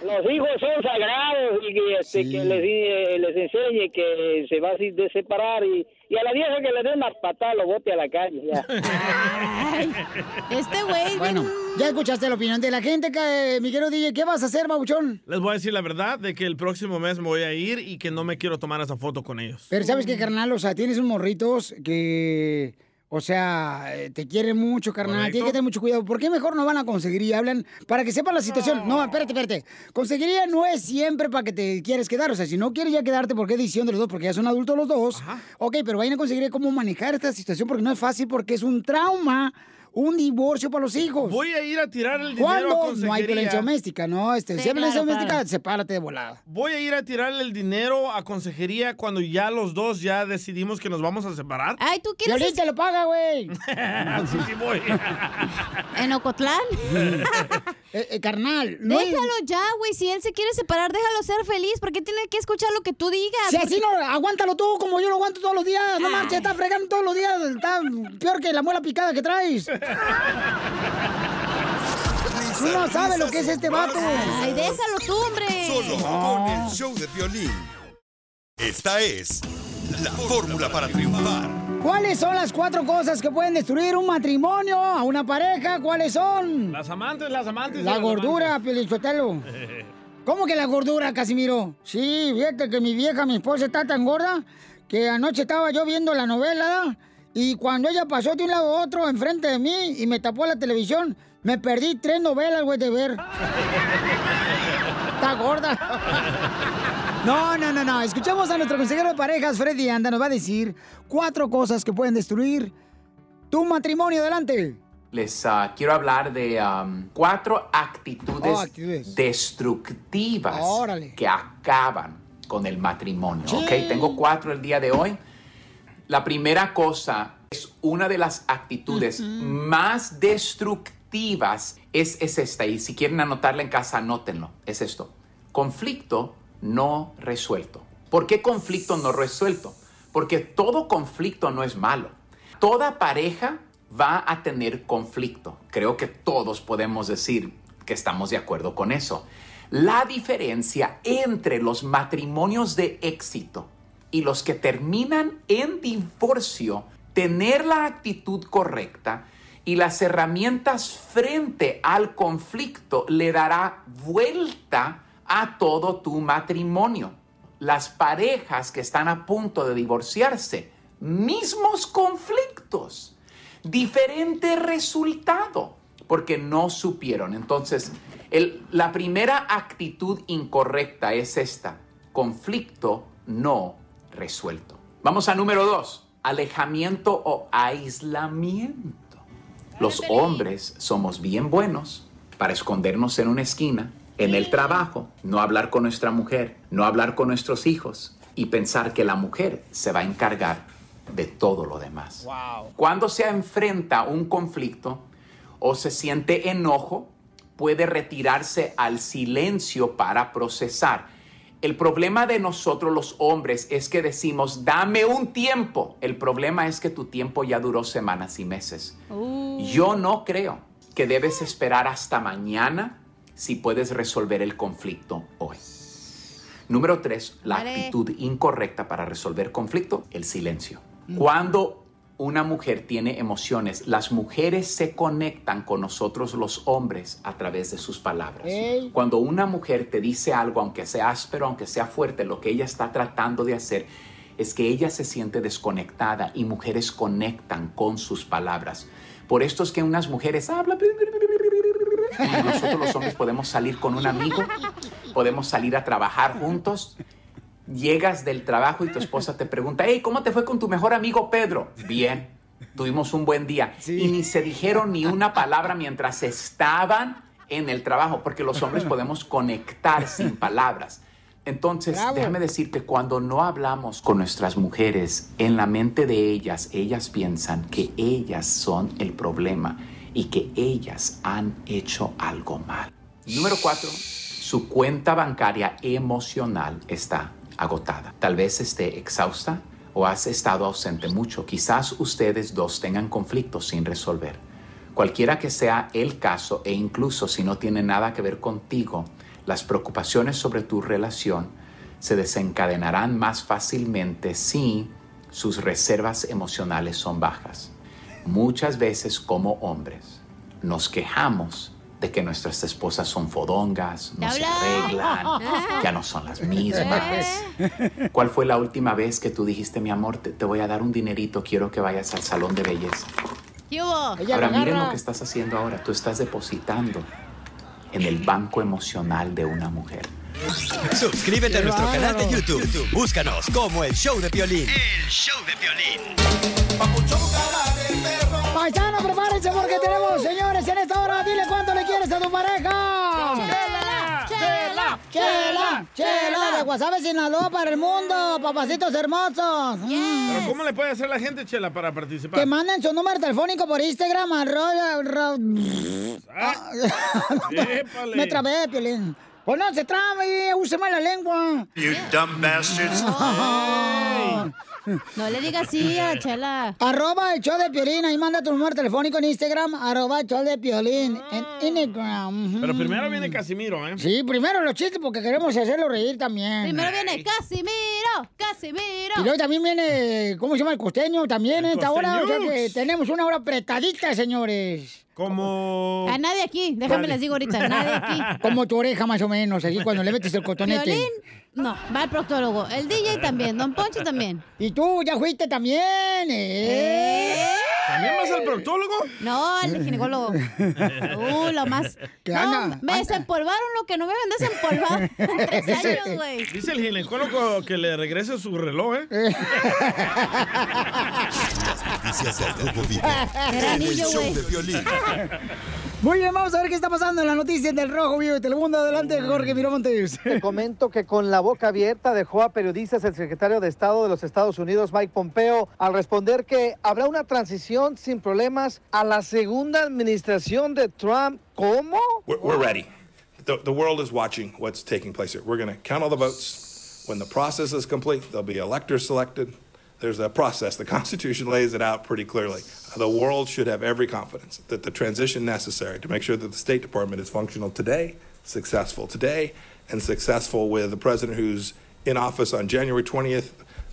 Sí, los hijos son sagrados y que, este, Sí. que les, eh, les enseñe que se va a de separar y, y a la vieja que le dé una patada lo bote a la calle. Ya. Ay, este güey, Bueno, bien- ya escuchaste la opinión de la gente, que, mi querido DJ. ¿Qué vas a hacer, babuchón? Les voy a decir la verdad de que el próximo mes me voy a ir y que no me quiero tomar esa foto con ellos. Pero ¿sabes qué, carnal? O sea, tienes un morritos que... o sea, eh, te quieren mucho, carnal. Tienes que tener mucho cuidado. ¿Por qué mejor no van a conseguir y hablan para que sepan la situación? No, espérate, espérate. Conseguiría no es siempre para que te quieres quedar. O sea, si no quieres ya quedarte, ¿por qué decisión de los dos? Porque ya son adultos los dos. Ok, pero vayan a conseguir cómo manejar esta situación porque no es fácil, porque es un trauma un divorcio para los hijos. Voy a ir a tirar el dinero ¿Cuándo? No hay violencia doméstica, ¿no? Este, si hay violencia doméstica, sepárate de volada. Voy a ir a tirarle el dinero a consejería cuando ya los dos ya decidimos que nos vamos a separar. Ay, ¿tú quieres...? Violín te lo paga, güey. (laughs) sí, sí voy. (laughs) ¿En Ocotlán? (laughs) eh, eh, carnal. Déjalo ya, güey. Si él se quiere separar, déjalo ser feliz. ¿Por qué tiene que escuchar lo que tú digas? Si así no, aguántalo tú como yo lo aguanto todos los días. No marches, está fregando todos los días. Está peor que la muela picada que traes. Tú no sabes lo que es este vato. Ay, déjalo tú, hombre. Solo con el show de violín. Esta es la fórmula para triunfar. ¿Cuáles son las cuatro cosas que pueden destruir un matrimonio, a una pareja? ¿Cuáles son? Las amantes, las amantes. La gordura, Pelichotelo. ¿Cómo que la gordura, Casimiro? Sí, fíjate que mi vieja, mi esposa, está tan gorda que anoche estaba yo viendo la novela y cuando ella pasó de un lado a otro enfrente de mí y me tapó la televisión, me perdí tres novelas, güey, de ver. Está gorda. No, no, no, no. Escuchamos a nuestro consejero de parejas, Freddy Anda, nos va a decir cuatro cosas que pueden destruir tu matrimonio. Adelante. Les uh, quiero hablar de um, cuatro actitudes, Oh, actitudes. destructivas que acaban con el matrimonio. ¿ok? Tengo cuatro el día de hoy. La primera cosa es una de las actitudes más destructivas es, es esta. Y si quieren anotarla en casa, anótenlo. Es esto. Conflicto no resuelto. ¿Por qué conflicto no resuelto? Porque todo conflicto no es malo. Toda pareja va a tener conflicto. Creo que todos podemos decir que estamos de acuerdo con eso. La diferencia entre los matrimonios de éxito y los que terminan en divorcio, tener la actitud correcta y las herramientas frente al conflicto le dará vuelta a todo tu matrimonio. Las parejas que están a punto de divorciarse, mismos conflictos, diferente resultado, porque no supieron. Entonces, la primera actitud incorrecta es esta, conflicto no resuelto. Vamos a número dos, alejamiento o aislamiento. Los hombres somos bien buenos para escondernos en una esquina, en el trabajo, no hablar con nuestra mujer, no hablar con nuestros hijos y pensar que la mujer se va a encargar de todo lo demás. Cuando se enfrenta un conflicto o se siente enojo, puede retirarse al silencio para procesar. El problema de nosotros los hombres es que decimos, dame un tiempo. El problema es que tu tiempo ya duró semanas y meses. Yo no creo que debes esperar hasta mañana si puedes resolver el conflicto hoy. Número tres, la Vale. actitud incorrecta para resolver conflicto, el silencio. Cuando una mujer tiene emociones, las mujeres se conectan con nosotros los hombres a través de sus palabras. Cuando una mujer te dice algo, aunque sea áspero, aunque sea fuerte, lo que ella está tratando de hacer es que ella se siente desconectada y mujeres conectan con sus palabras. Por esto es que unas mujeres hablan y nosotros los hombres podemos salir con un amigo, podemos salir a trabajar juntos. Llegas del trabajo y tu esposa te pregunta, hey, ¿cómo te fue con tu mejor amigo Pedro? Bien, tuvimos un buen día. Y ni se dijeron ni una palabra mientras estaban en el trabajo, porque los hombres (laughs) podemos conectar sin palabras. Entonces, déjame decirte, cuando no hablamos con nuestras mujeres, en la mente de ellas, ellas piensan que ellas son el problema y que ellas han hecho algo mal. Número cuatro, su cuenta bancaria emocional está agotada. Tal vez esté exhausta o has estado ausente mucho. Quizás ustedes dos tengan conflictos sin resolver. Cualquiera que sea el caso e incluso si no tiene nada que ver contigo, las preocupaciones sobre tu relación se desencadenarán más fácilmente si sus reservas emocionales son bajas. Muchas veces como hombres nos quejamos de que nuestras esposas son fodongas, no se arreglan, (laughs) ya no son las mismas. ¿Cuál fue la última vez que tú dijiste, mi amor, te, te voy a dar un dinerito, quiero que vayas al salón de belleza? Ahora miren lo que estás haciendo ahora. Tú estás depositando en el banco emocional de una mujer. Suscríbete a nuestro canal de YouTube. Búscanos como El Show de Violín. El show de violín. Paisanos, prepárense porque tenemos, señores, en esta tu pareja. Chela, chela, chela, chela, de Guasave, Sinaloa para el mundo, papacitos hermosos. Mm. Pero ¿cómo le puede hacer la gente, Chela, para participar? Que manden su número telefónico por Instagram, arroba... ro- (laughs) Épale. Me trabé, Piolín. Pues no se trabe, úseme la lengua. You dumb bastards. (laughs) No le digas así a (laughs) Chela. Arroba el show de Piolín, ahí manda tu número telefónico en Instagram, arroba el show de Piolín, en Instagram. Pero primero viene Casimiro, ¿eh? Sí, primero los chistes porque queremos hacerlo reír también. Primero viene Casimiro, Casimiro. Y luego también viene, ¿cómo se llama el costeño? También en esta hora, o sea que tenemos una hora apretadita, señores. Como... A nadie aquí, déjame les digo ahorita, nadie aquí. (laughs) Como tu oreja más o menos, así cuando le metes el cotonete. Violín, no, va al proctólogo. El DJ también, Don Poncho también. Y tú ya fuiste también, ¿eh? ¿También vas al proctólogo? No, al ginecólogo. Uh, lo más. ¿Qué no, anda? me desempolvaron lo que no me habían desempolvado en tres años, güey. Dice el ginecólogo que le regrese su reloj, ¿eh? Noticias del Rojo Vivo Era en el niño, show güey. de violín. Muy bien, vamos a ver qué está pasando en las noticias del Rojo Vivo de Telemundo. Adelante, Jorge Miramontes. Te (laughs) comento que con la boca abierta dejó a periodistas el secretario de Estado de los Estados Unidos, Mike Pompeo, al responder que habrá una transición sin problemas a la segunda administración de Trump. ¿Cómo? We're, we're ready. The, the world is watching what's taking place here. We're going to count all the votes. When the process is complete, there'll be electors selected. There's a process. The Constitution lays it out pretty clearly. The world should have every confidence that the transition necessary to make sure that the State Department is functional today, successful today, and successful with the president who's in office on January 20th,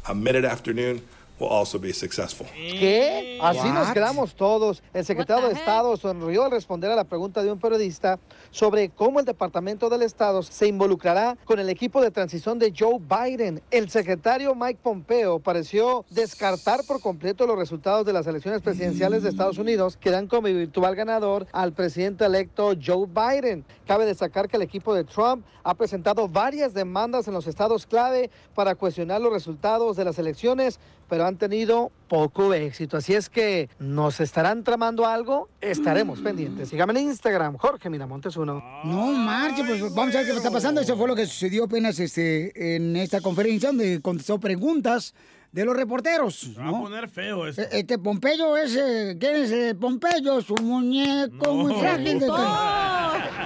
a minute afternoon, will also be successful. ¿Qué? Así nos quedamos todos. El secretario de Estado sonrió al responder a la pregunta de un periodista sobre cómo el Departamento del Estado se involucrará con el equipo de transición de Joe Biden. El secretario Mike Pompeo pareció descartar por completo los resultados de las elecciones presidenciales de Estados Unidos que dan como virtual ganador al presidente electo Joe Biden. Cabe destacar que el equipo de Trump ha presentado varias demandas en los estados clave para cuestionar los resultados de las elecciones, pero han tenido poco éxito. Así es que nos estarán tramando algo, estaremos pendientes. Sígame en Instagram, Jorge Miramontes uno. No marche, pues vamos a ver qué está pasando. Eso fue lo que sucedió apenas este, en esta conferencia donde contestó preguntas de los reporteros. Va a poner feo esto. E- Este Pompeyo es, ¿quién es eh, Pompeyo? Su muñeco muy frágil. de-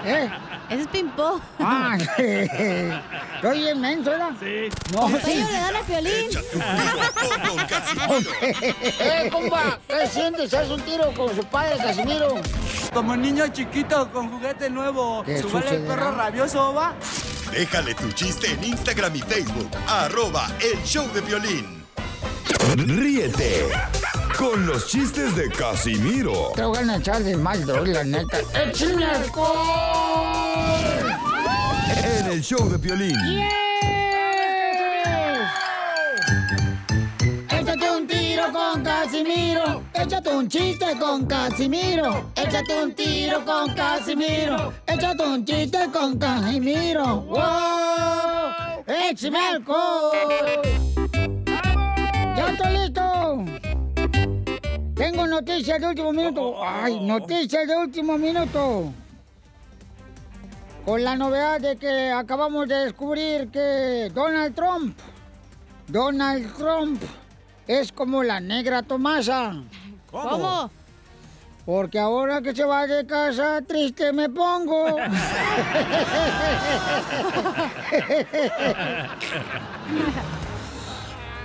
¿Eh? Ese es Pimpo. Ah, (laughs) estoy inmenso, ¿verdad? Sí. No, Pompeyo sí. le da la violín. ¡Eh, compa! ¿Qué sientes? ¿Haz un tiro con su padre, Casimiro? Como niño chiquito con juguete nuevo. ¿Qué ¿Subale el perro rabioso, va? Déjale tu chiste en Instagram y Facebook. Arroba El Show de Violín. Ríete con los chistes de Casimiro Te voy a echar de mal, doy, la neta. ¡Échame en El Show de Violín. Échate un tiro con Casimiro. Échate un chiste con Casimiro. Échate un tiro con Casimiro. Échate un chiste con Casimiro. ¡Wow! ¡Échame alcohol! ¡Ya estoy listo! Tengo noticias de último minuto. ¡Ay, noticias de último minuto! Con la novedad de que acabamos de descubrir que Donald Trump, Donald Trump es como la negra Tomasa. ¿Cómo? ¿Cómo? Porque ahora que se va de casa, triste me pongo. (laughs) (laughs)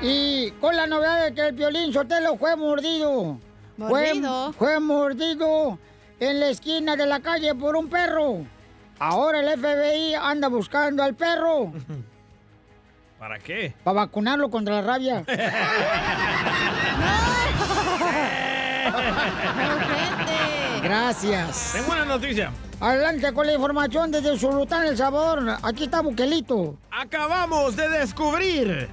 y con la novedad de que el violín Sotelo fue mordido. Fue- ¿Mordido? Fue, mordido en la esquina de la calle por un perro. Ahora el FBI anda buscando al perro (laughs) ¿Para qué? para vacunarlo contra la rabia. (laughs) (laughs) Gracias. Tengo una noticia. Adelante con la información desde Surután, El Sabor. Aquí está Buquelito. Acabamos de descubrir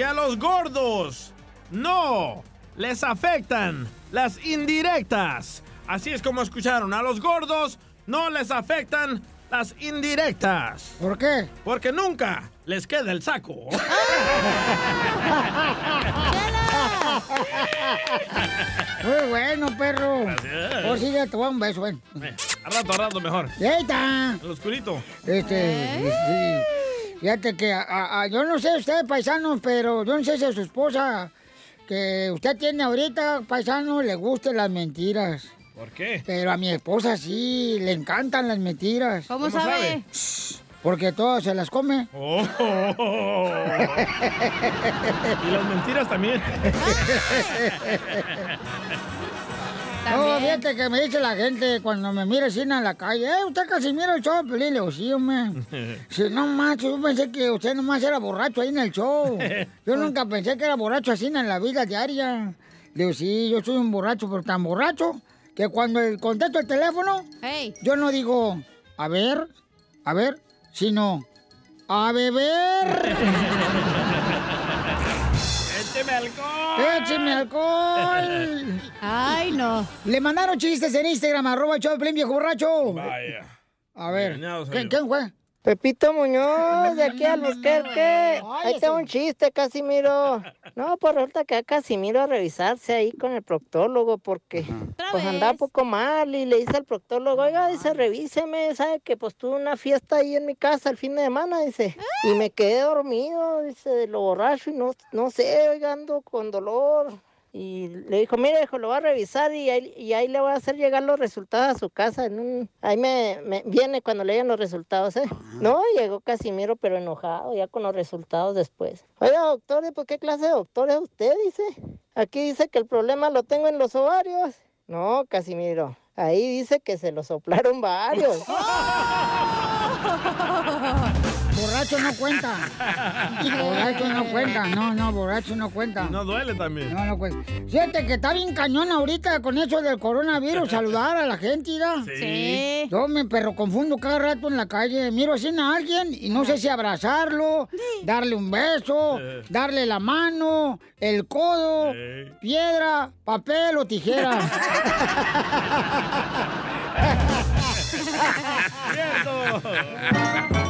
que a los gordos no les afectan las indirectas. Así es como escucharon, a los gordos no les afectan las indirectas. ¿Por qué? Porque nunca les queda el saco. (laughs) Muy bueno, perro. Gracias. Oh, sí, ya te voy a un beso, ven. A rato, a rato mejor. Ahí está. El oscurito. Este, sí. Fíjate que a- a- yo no sé ustedes, paisanos, pero yo no sé si a su esposa que usted tiene ahorita, paisano, le gusten las mentiras. ¿Por qué? Pero a mi esposa sí, le encantan las mentiras. ¿Cómo ¿Cómo sabe? Porque todas se las come. Oh. (laughs) y las mentiras también. No, fíjate que me dice la gente cuando me mira así en la calle, eh, usted casi mira el show de Pelín, le digo, sí, hombre. (laughs) Sí, no macho, yo pensé que usted nomás era borracho ahí en el show. Yo nunca pensé que era borracho así en la vida diaria. Le digo, sí, yo soy un borracho, pero tan borracho que cuando contesto el teléfono, yo no digo, a ver, a ver, sino, a beber. (laughs) ¡Écheme alcohol! ¡Écheme alcohol! Ay, no. Le mandaron chistes en Instagram, arroba el show de Pelín, viejo borracho. Vaya. A ver, ¿quién, quién fue? Pepito Muñoz, de aquí al (laughs) Busquerque. Ahí tengo un chiste, Casimiro. No, pues resulta que a Casimiro a revisarse ahí con el proctólogo porque pues andaba poco mal y le dice al proctólogo, oiga, dice, revíseme, sabe que pues tuve una fiesta ahí en mi casa el fin de semana, dice, y me quedé dormido, dice, de lo borracho y no, no sé, oiga, ando con dolor. Y le dijo, mire, hijo, lo voy a revisar y ahí, y ahí le voy a hacer llegar los resultados a su casa. En un... Ahí me, me viene cuando le los resultados, ¿eh? No, llegó Casimiro, pero enojado, ya con los resultados después. Oiga, doctor, ¿y por qué clase de doctor es usted? Dice. Aquí dice que el problema lo tengo en los ovarios. No, Casimiro, ahí dice que se lo soplaron varios. (laughs) Borracho no cuenta. Borracho no cuenta. No, no, borracho no cuenta. No duele también. No, no cuenta. Fíjate que está bien cañón ahorita con eso del coronavirus, saludar a la gente, ¿verdad? Sí. Sí. Yo me perro confundo cada rato en la calle. Miro así a alguien y no sé si abrazarlo, darle un beso, (laughs) darle la mano, el codo, piedra, papel o tijera. (laughs)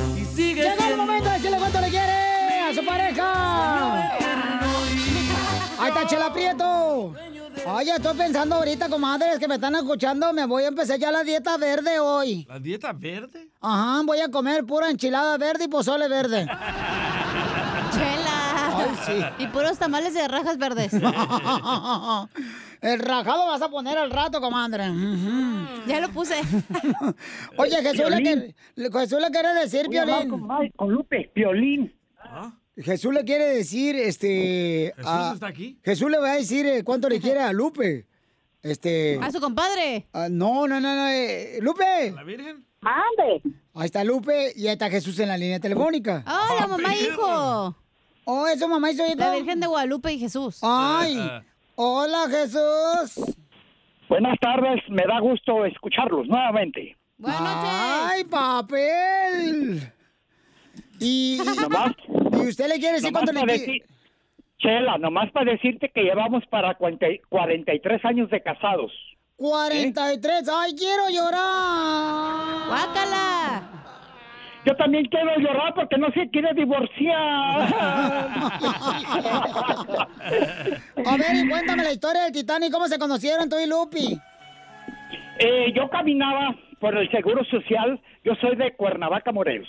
Oye, estoy pensando ahorita, comadres, que me están escuchando, me voy a empezar ya la dieta verde hoy. ¿La dieta verde? Ajá, voy a comer pura enchilada verde y pozole verde. (laughs) Chela. Ay, sí. Y puros tamales de rajas verdes. (laughs) El rajado vas a poner al rato, comadre. Ya lo puse. (laughs) Oye, Jesús le, quiere- Jesús le quiere decir, Piolín. con con Lupe, Piolín. Jesús le quiere decir, este... ¿Jesús a- está aquí? Jesús le va a decir eh, cuánto le quiere a Lupe. Este... A su compadre. Ah, no, no, no, no. eh, Lupe. ¿La Virgen? Mande. Ahí está Lupe y ahí está Jesús en la línea telefónica. Ah, la mamá y hijo. Oh, eso mamá y hijo. La Virgen de Guadalupe y Jesús. Ay. Hola, Jesús. Buenas tardes, me da gusto escucharlos nuevamente. Ay, papel. Y, Nomás- y usted le quiere decir cuánto le decir- Chela, nomás para decirte que llevamos para 40 y- 43 años de casados. 43. Ay, quiero llorar. Guácala. Yo también quiero llorar porque no se quiere divorciar. (laughs) A ver, y cuéntame la historia del Titanic, ¿cómo se conocieron tú y Lupi? Eh, yo caminaba por el Seguro Social, yo soy de Cuernavaca, Morelos,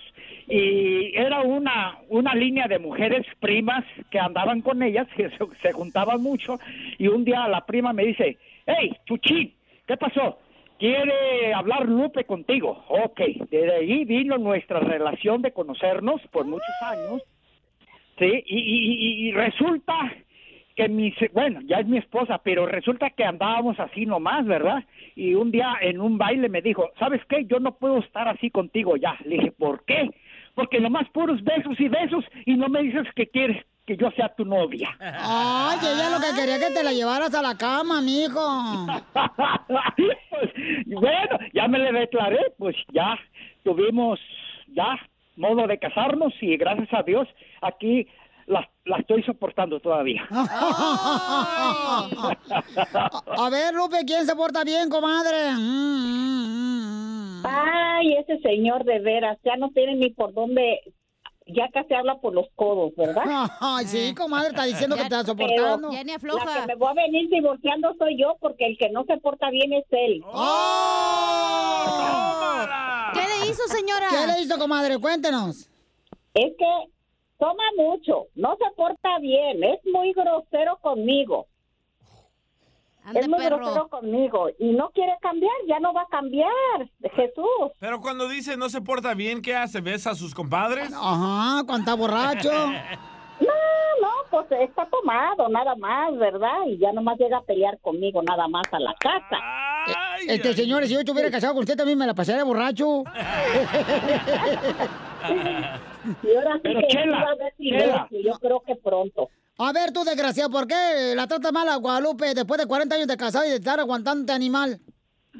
y era una, una línea de mujeres primas que andaban con ellas, que (laughs) se, se juntaban mucho, y un día la prima me dice, hey, Chuchín, ¿qué pasó? Quiere hablar Lupe contigo. Ok, desde ahí vino nuestra relación de conocernos por muchos años. Sí, y, y- resulta que mi, bueno, ya es mi esposa, pero resulta que andábamos así nomás, ¿verdad? Y un día en un baile me dijo, ¿sabes qué? Yo no puedo estar así contigo ya. Le dije, ¿por qué? Porque nomás puros besos y besos y no me dices que quieres que yo sea tu novia. Ay, ella lo que quería que te la llevaras a la cama, mijo. (laughs) Pues, bueno, ya me le declaré, pues ya tuvimos ya modo de casarnos y gracias a Dios aquí la, la estoy soportando todavía. (laughs) A ver, Lupe, ¿quién se porta bien, comadre? Mm, ese señor de veras, ya no tiene ni por dónde, ya casi habla por los codos, ¿verdad? (laughs) Ay, sí, comadre, está diciendo que te está Pero soportando. La que me voy a venir divorciando soy yo, porque el que no se porta bien es él. ¿Qué le hizo, señora? ¿Qué le hizo, comadre? Cuéntenos. Es que toma mucho, no se porta bien, es muy grosero conmigo. Es muy perro. grosero conmigo y no quiere cambiar, ya no va a cambiar, Jesús. Pero cuando dice no se porta bien, ¿qué hace? ¿Besa a sus compadres? Ajá, cuando está borracho. (laughs) No, no, pues está tomado, nada más, ¿verdad? Y ya nomás llega a pelear conmigo, nada más a la casa. Este, señores, si yo estuviera casado con usted también me la pasaría borracho. (laughs) Y ahora sí Pero, que Chela, iba a ver si Chela. veo, yo creo que pronto. A ver, tú, desgraciado, ¿por qué la tratas mal a Guadalupe después de 40 años de casado y de estar aguantando animal?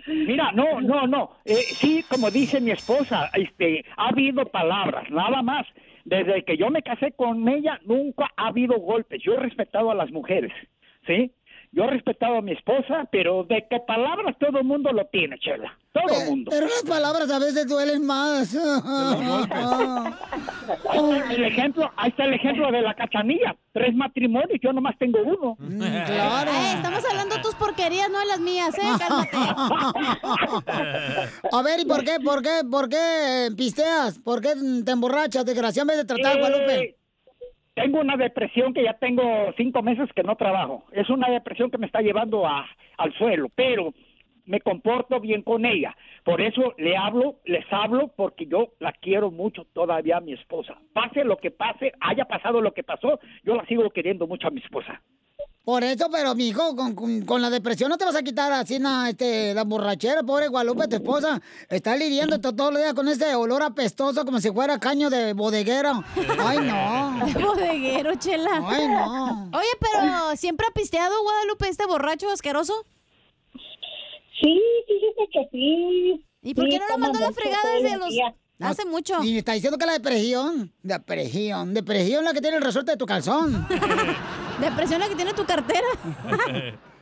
Mira, no, no, no. Eh, sí, como dice mi esposa, este, ha habido palabras, nada más. Desde que yo me casé con ella, nunca ha habido golpes. Yo he respetado a las mujeres, ¿sí? Yo he respetado a mi esposa, pero de que palabras todo el mundo lo tiene, Chela. Todo el mundo. Pero las palabras a veces duelen más. (laughs) Ahí está el ejemplo, ahí está el ejemplo de la cachanilla. Tres matrimonios, yo nomás tengo uno. claro. Eh, estamos hablando de tus porquerías, no de las mías, ¿eh? Cálmate. (laughs) A ver, ¿y por qué, por qué, por qué pisteas? ¿Por qué te emborrachas, desgraciado, en vez de tratar a Guadalupe? Eh, Tengo una depresión que ya tengo cinco meses que no trabajo. Es una depresión que me está llevando a, al suelo, pero me comporto bien con ella. Por eso le hablo, les hablo, porque yo la quiero mucho todavía a mi esposa. Pase lo que pase, haya pasado lo que pasó, yo la sigo queriendo mucho a mi esposa. Por eso, pero mijo, con, con, con la depresión no te vas a quitar así na, este, la borrachera, pobre Guadalupe, tu esposa. Está lidiando to- todos los días con ese olor apestoso como si fuera caño de bodeguero. Ay, no. De (laughs) bodeguero, chela. Ay, no. Oye, pero ¿siempre ha pisteado Guadalupe este borracho asqueroso? Sí, fíjese que sí. ¿Y por Sí, qué no lo mandó a la fregada desde los. Hace mucho. Y está diciendo que la depresión. Depresión. Depresión la que tiene el resorte de tu calzón. (laughs) Depresión la que tiene tu cartera. (laughs)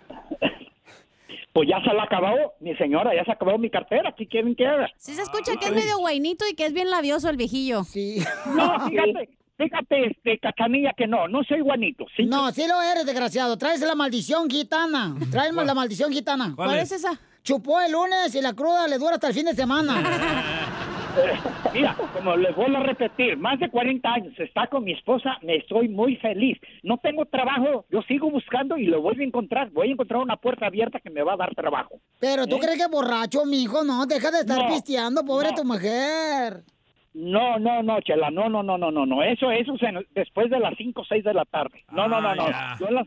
Pues ya se la acabó, mi señora, ya se acabó mi cartera. ¿Qué quieren que haga? Sí se escucha que es medio guainito y que es bien labioso el viejillo. Sí. No, (laughs) fíjate, fíjate, este, cachanilla, que no, no soy guanito. ¿sí? No, sí lo eres, desgraciado. Traes la maldición gitana. Traes la maldición gitana. ¿Cuál ¿Cuál es? esa? Chupó el lunes y la cruda le dura hasta el fin de semana. (laughs) Mira, como les vuelvo a repetir, más de 40 años está con mi esposa, me estoy muy feliz. No tengo trabajo, yo sigo buscando y lo voy a encontrar. Voy a encontrar una puerta abierta que me va a dar trabajo. Pero tú ¿Eh? crees que borracho, mijo, no, deja de estar No, pisteando, pobre no. tu mujer. No, no, no, Chela, no, no, no, no, no, no. Eso, eso es en- después de las 5 o 6 de la tarde. No, no, no, no. Ah, ya. Yo las,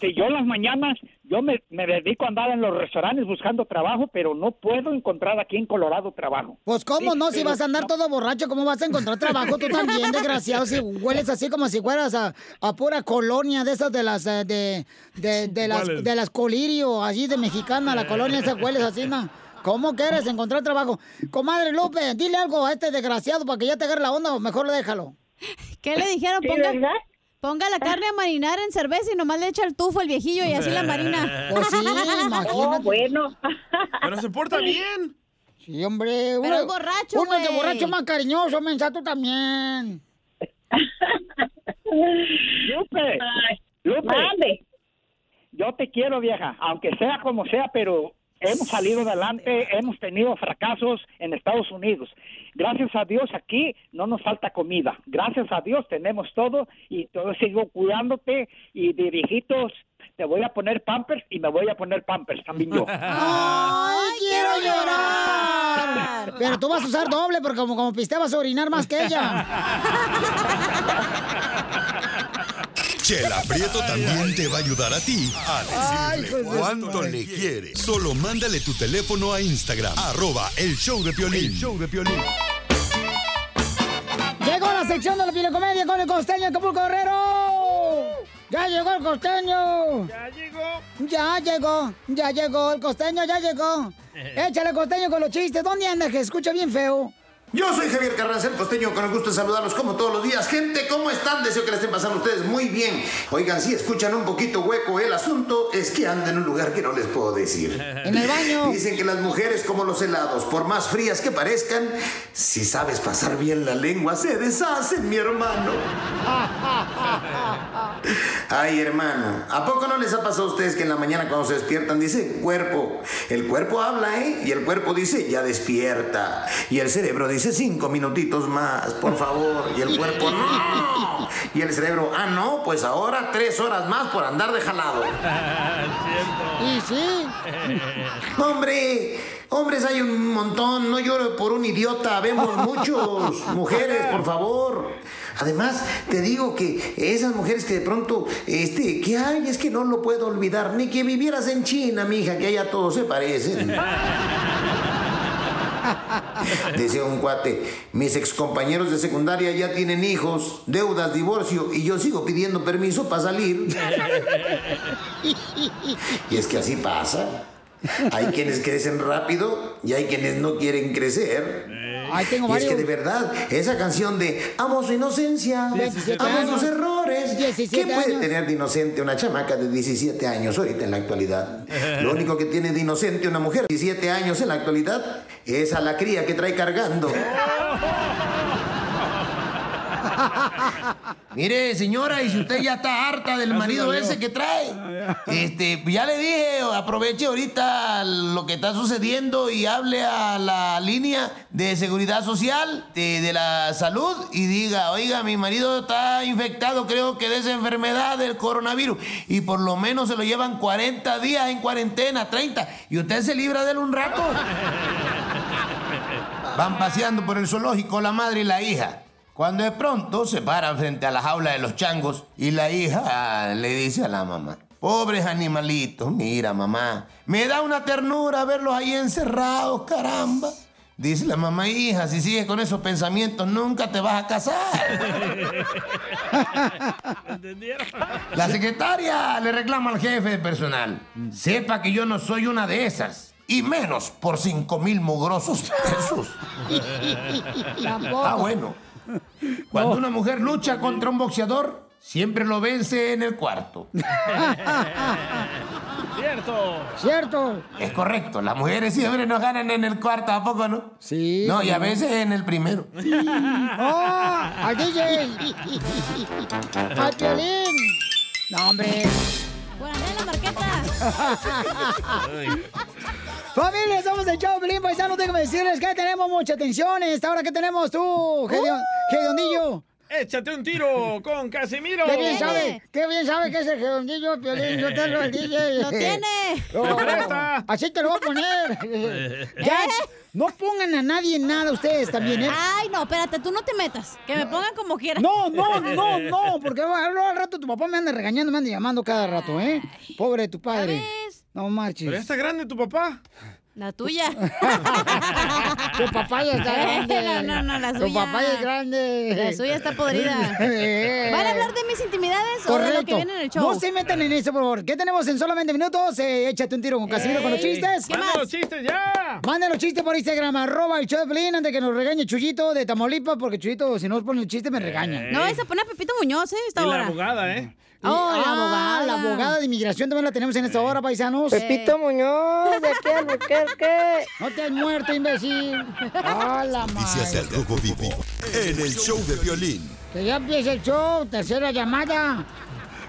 si yo en las mañanas, yo me, me dedico a andar en los restaurantes buscando trabajo, pero no puedo encontrar aquí en Colorado trabajo. Pues cómo no, si pero vas a andar todo borracho, ¿cómo vas a encontrar trabajo tú también, desgraciado? Si hueles así como si fueras a, a pura colonia de esas de las eh, de, de, de las de las colirio, allí de mexicana, la colonia esa hueles así, ¿no? ¿Cómo quieres encontrar trabajo? Comadre Lupe, dile algo a este desgraciado para que ya te agarre la onda o mejor déjalo. ¿Qué le dijeron? Ponga, ponga la carne a marinar en cerveza y nomás le echa el tufo el viejillo y así la marina. (laughs) Pues sí, imagínate. Oh, bueno. (laughs) Pero se porta bien. Sí, hombre. Pero uno- es borracho, Uno es de borracho más cariñoso, mensato también. (laughs) Lupe, Lupe, yo te quiero, vieja, aunque sea como sea, pero hemos salido adelante, hemos tenido fracasos en Estados Unidos. Gracias a Dios aquí no nos falta comida. Gracias a Dios tenemos todo y todo sigo cuidándote y de viejitos te voy a poner pampers y me voy a poner pampers también yo. (laughs) ¡Ay, quiero llorar! Pero tú vas a usar doble porque como, como piste vas a orinar más que ella. (laughs) Chela Prieto también te va a ayudar a ti a decirle cuánto le quiere. Solo mándale tu teléfono a Instagram, arroba el show de Piolín. El show de Piolín. Llegó la sección de la pilecomedia con el costeño Acapulco Guerrero. Ya llegó el costeño. Ya llegó. Ya llegó, ya llegó el costeño, ya llegó. (laughs) Échale costeño con los chistes. ¿Dónde andas? Que escucha bien feo. Yo soy Javier Carranza, el costeño, con el gusto de saludarlos como todos los días. Gente, ¿cómo están? Deseo que la estén pasando ustedes muy bien. Oigan, si escuchan un poquito hueco el asunto, es que ando en un lugar que no les puedo decir. En el baño. Dicen que las mujeres, como los helados, por más frías que parezcan, si sabes pasar bien la lengua, se deshacen, mi hermano. Ay, hermano, ¿a poco no les ha pasado a ustedes que en la mañana cuando se despiertan dice cuerpo? El cuerpo habla, ¿eh? Y el cuerpo dice ya despierta. Y el cerebro dice cinco minutitos más, por favor. Y el cuerpo no. Y el cerebro, ah, no, pues ahora tres horas más por andar de jalado. (laughs) Y sí. (laughs) Hombre, hombres hay un montón, no lloro por un idiota, vemos muchos. (laughs) Mujeres, por favor. Además, te digo que esas mujeres que de pronto, este, que ay, es que no lo puedo olvidar, ni que vivieras en China, mija, que allá todos se parecen. Decía un cuate, mis excompañeros de secundaria ya tienen hijos, deudas, divorcio, y yo sigo pidiendo permiso para salir. Y es que así pasa. Hay quienes crecen rápido y hay quienes no quieren crecer. Ay, tengo y es que de verdad, esa canción de Amo su inocencia, 17 amo sus errores. 17 ¿Qué puede años. tener de inocente una chamaca de 17 años ahorita en la actualidad? Lo único que tiene de inocente una mujer de 17 años en la actualidad es a la cría que trae cargando. Mire, señora, y si usted ya está harta del (laughs) marido ese que trae, este, ya le dije, aproveche ahorita lo que está sucediendo y hable a la línea de seguridad social de, de la salud y diga, oiga, mi marido está infectado, creo que de esa enfermedad del coronavirus, y por lo menos se lo llevan 40 días en cuarentena, 30, y usted se libra de él un rato. (laughs) Van paseando por el zoológico la madre y la hija. Cuando de pronto se paran frente a la jaula de los changos y la hija le dice a la mamá, pobres animalitos, mira mamá, me da una ternura verlos ahí encerrados, caramba. Dice la mamá, hija, si sigues con esos pensamientos nunca te vas a casar. (laughs) La secretaria le reclama al jefe de personal, sepa que yo no soy una de esas. Y menos por cinco mil mugrosos pesos. Tampoco. (laughs) Ah, bueno. (laughs) Cuando una mujer lucha contra un boxeador, siempre lo vence en el cuarto. (laughs) Cierto. Cierto. Es correcto, las mujeres siempre nos ganan en el cuarto, ¿a poco no? Sí. No, y a veces en el primero. ¡Oh! ¡Al DJ! No, hombre. la marqueta! (laughs) Familia, somos el show, Pelín Paisano. Tengo que decirles que tenemos mucha atención. en Esta hora que tenemos tú, Gedondillo. Échate un tiro con Casimiro. Qué bien sabe, qué bien sabe que es el Gedondillo, Piolín. Yo te lo el DJ. (laughs) Lo tiene. Oh, presta. Así te lo voy a poner. (laughs) Ya, no pongan a nadie en nada ustedes también, ¿eh? Ay, no, espérate, tú no te metas. Que me pongan como quieran. No, no, no, no, porque al al rato tu papá me anda regañando, me anda llamando cada rato, ¿eh? Pobre tu padre. No marches. Pero ya está grande tu papá. La tuya. (laughs) Tu papá ya está grande. No, no, no, la Tu suya. papá ya es grande. La suya está podrida. (laughs) ¿Van a hablar de mis intimidades o de lo que viene en el show? No se metan en eso, por favor. ¿Qué tenemos en solamente minutos? Eh, échate un tiro con Casimiro con los chistes. ¿qué Manda más? los chistes ya. Manden los chistes por Instagram, arroba el show de Pelín, antes de que nos regañe Chuyito de Tamaulipas, porque Chuyito, si no nos pone el chiste, me regaña. No, esa pone a Pepito Muñoz, ¿eh? Esta Y la abogada, ¿eh? Oh, la ah, abogada. La abogada de inmigración también la tenemos en esta hora, paisanos. Pepito Muñoz, de aquí al Albuquerque. No te has muerto, imbécil. ¡Ah, la Noticias madre! del Rojo Vivo en el show de violín. Que ya empieza el show, tercera llamada.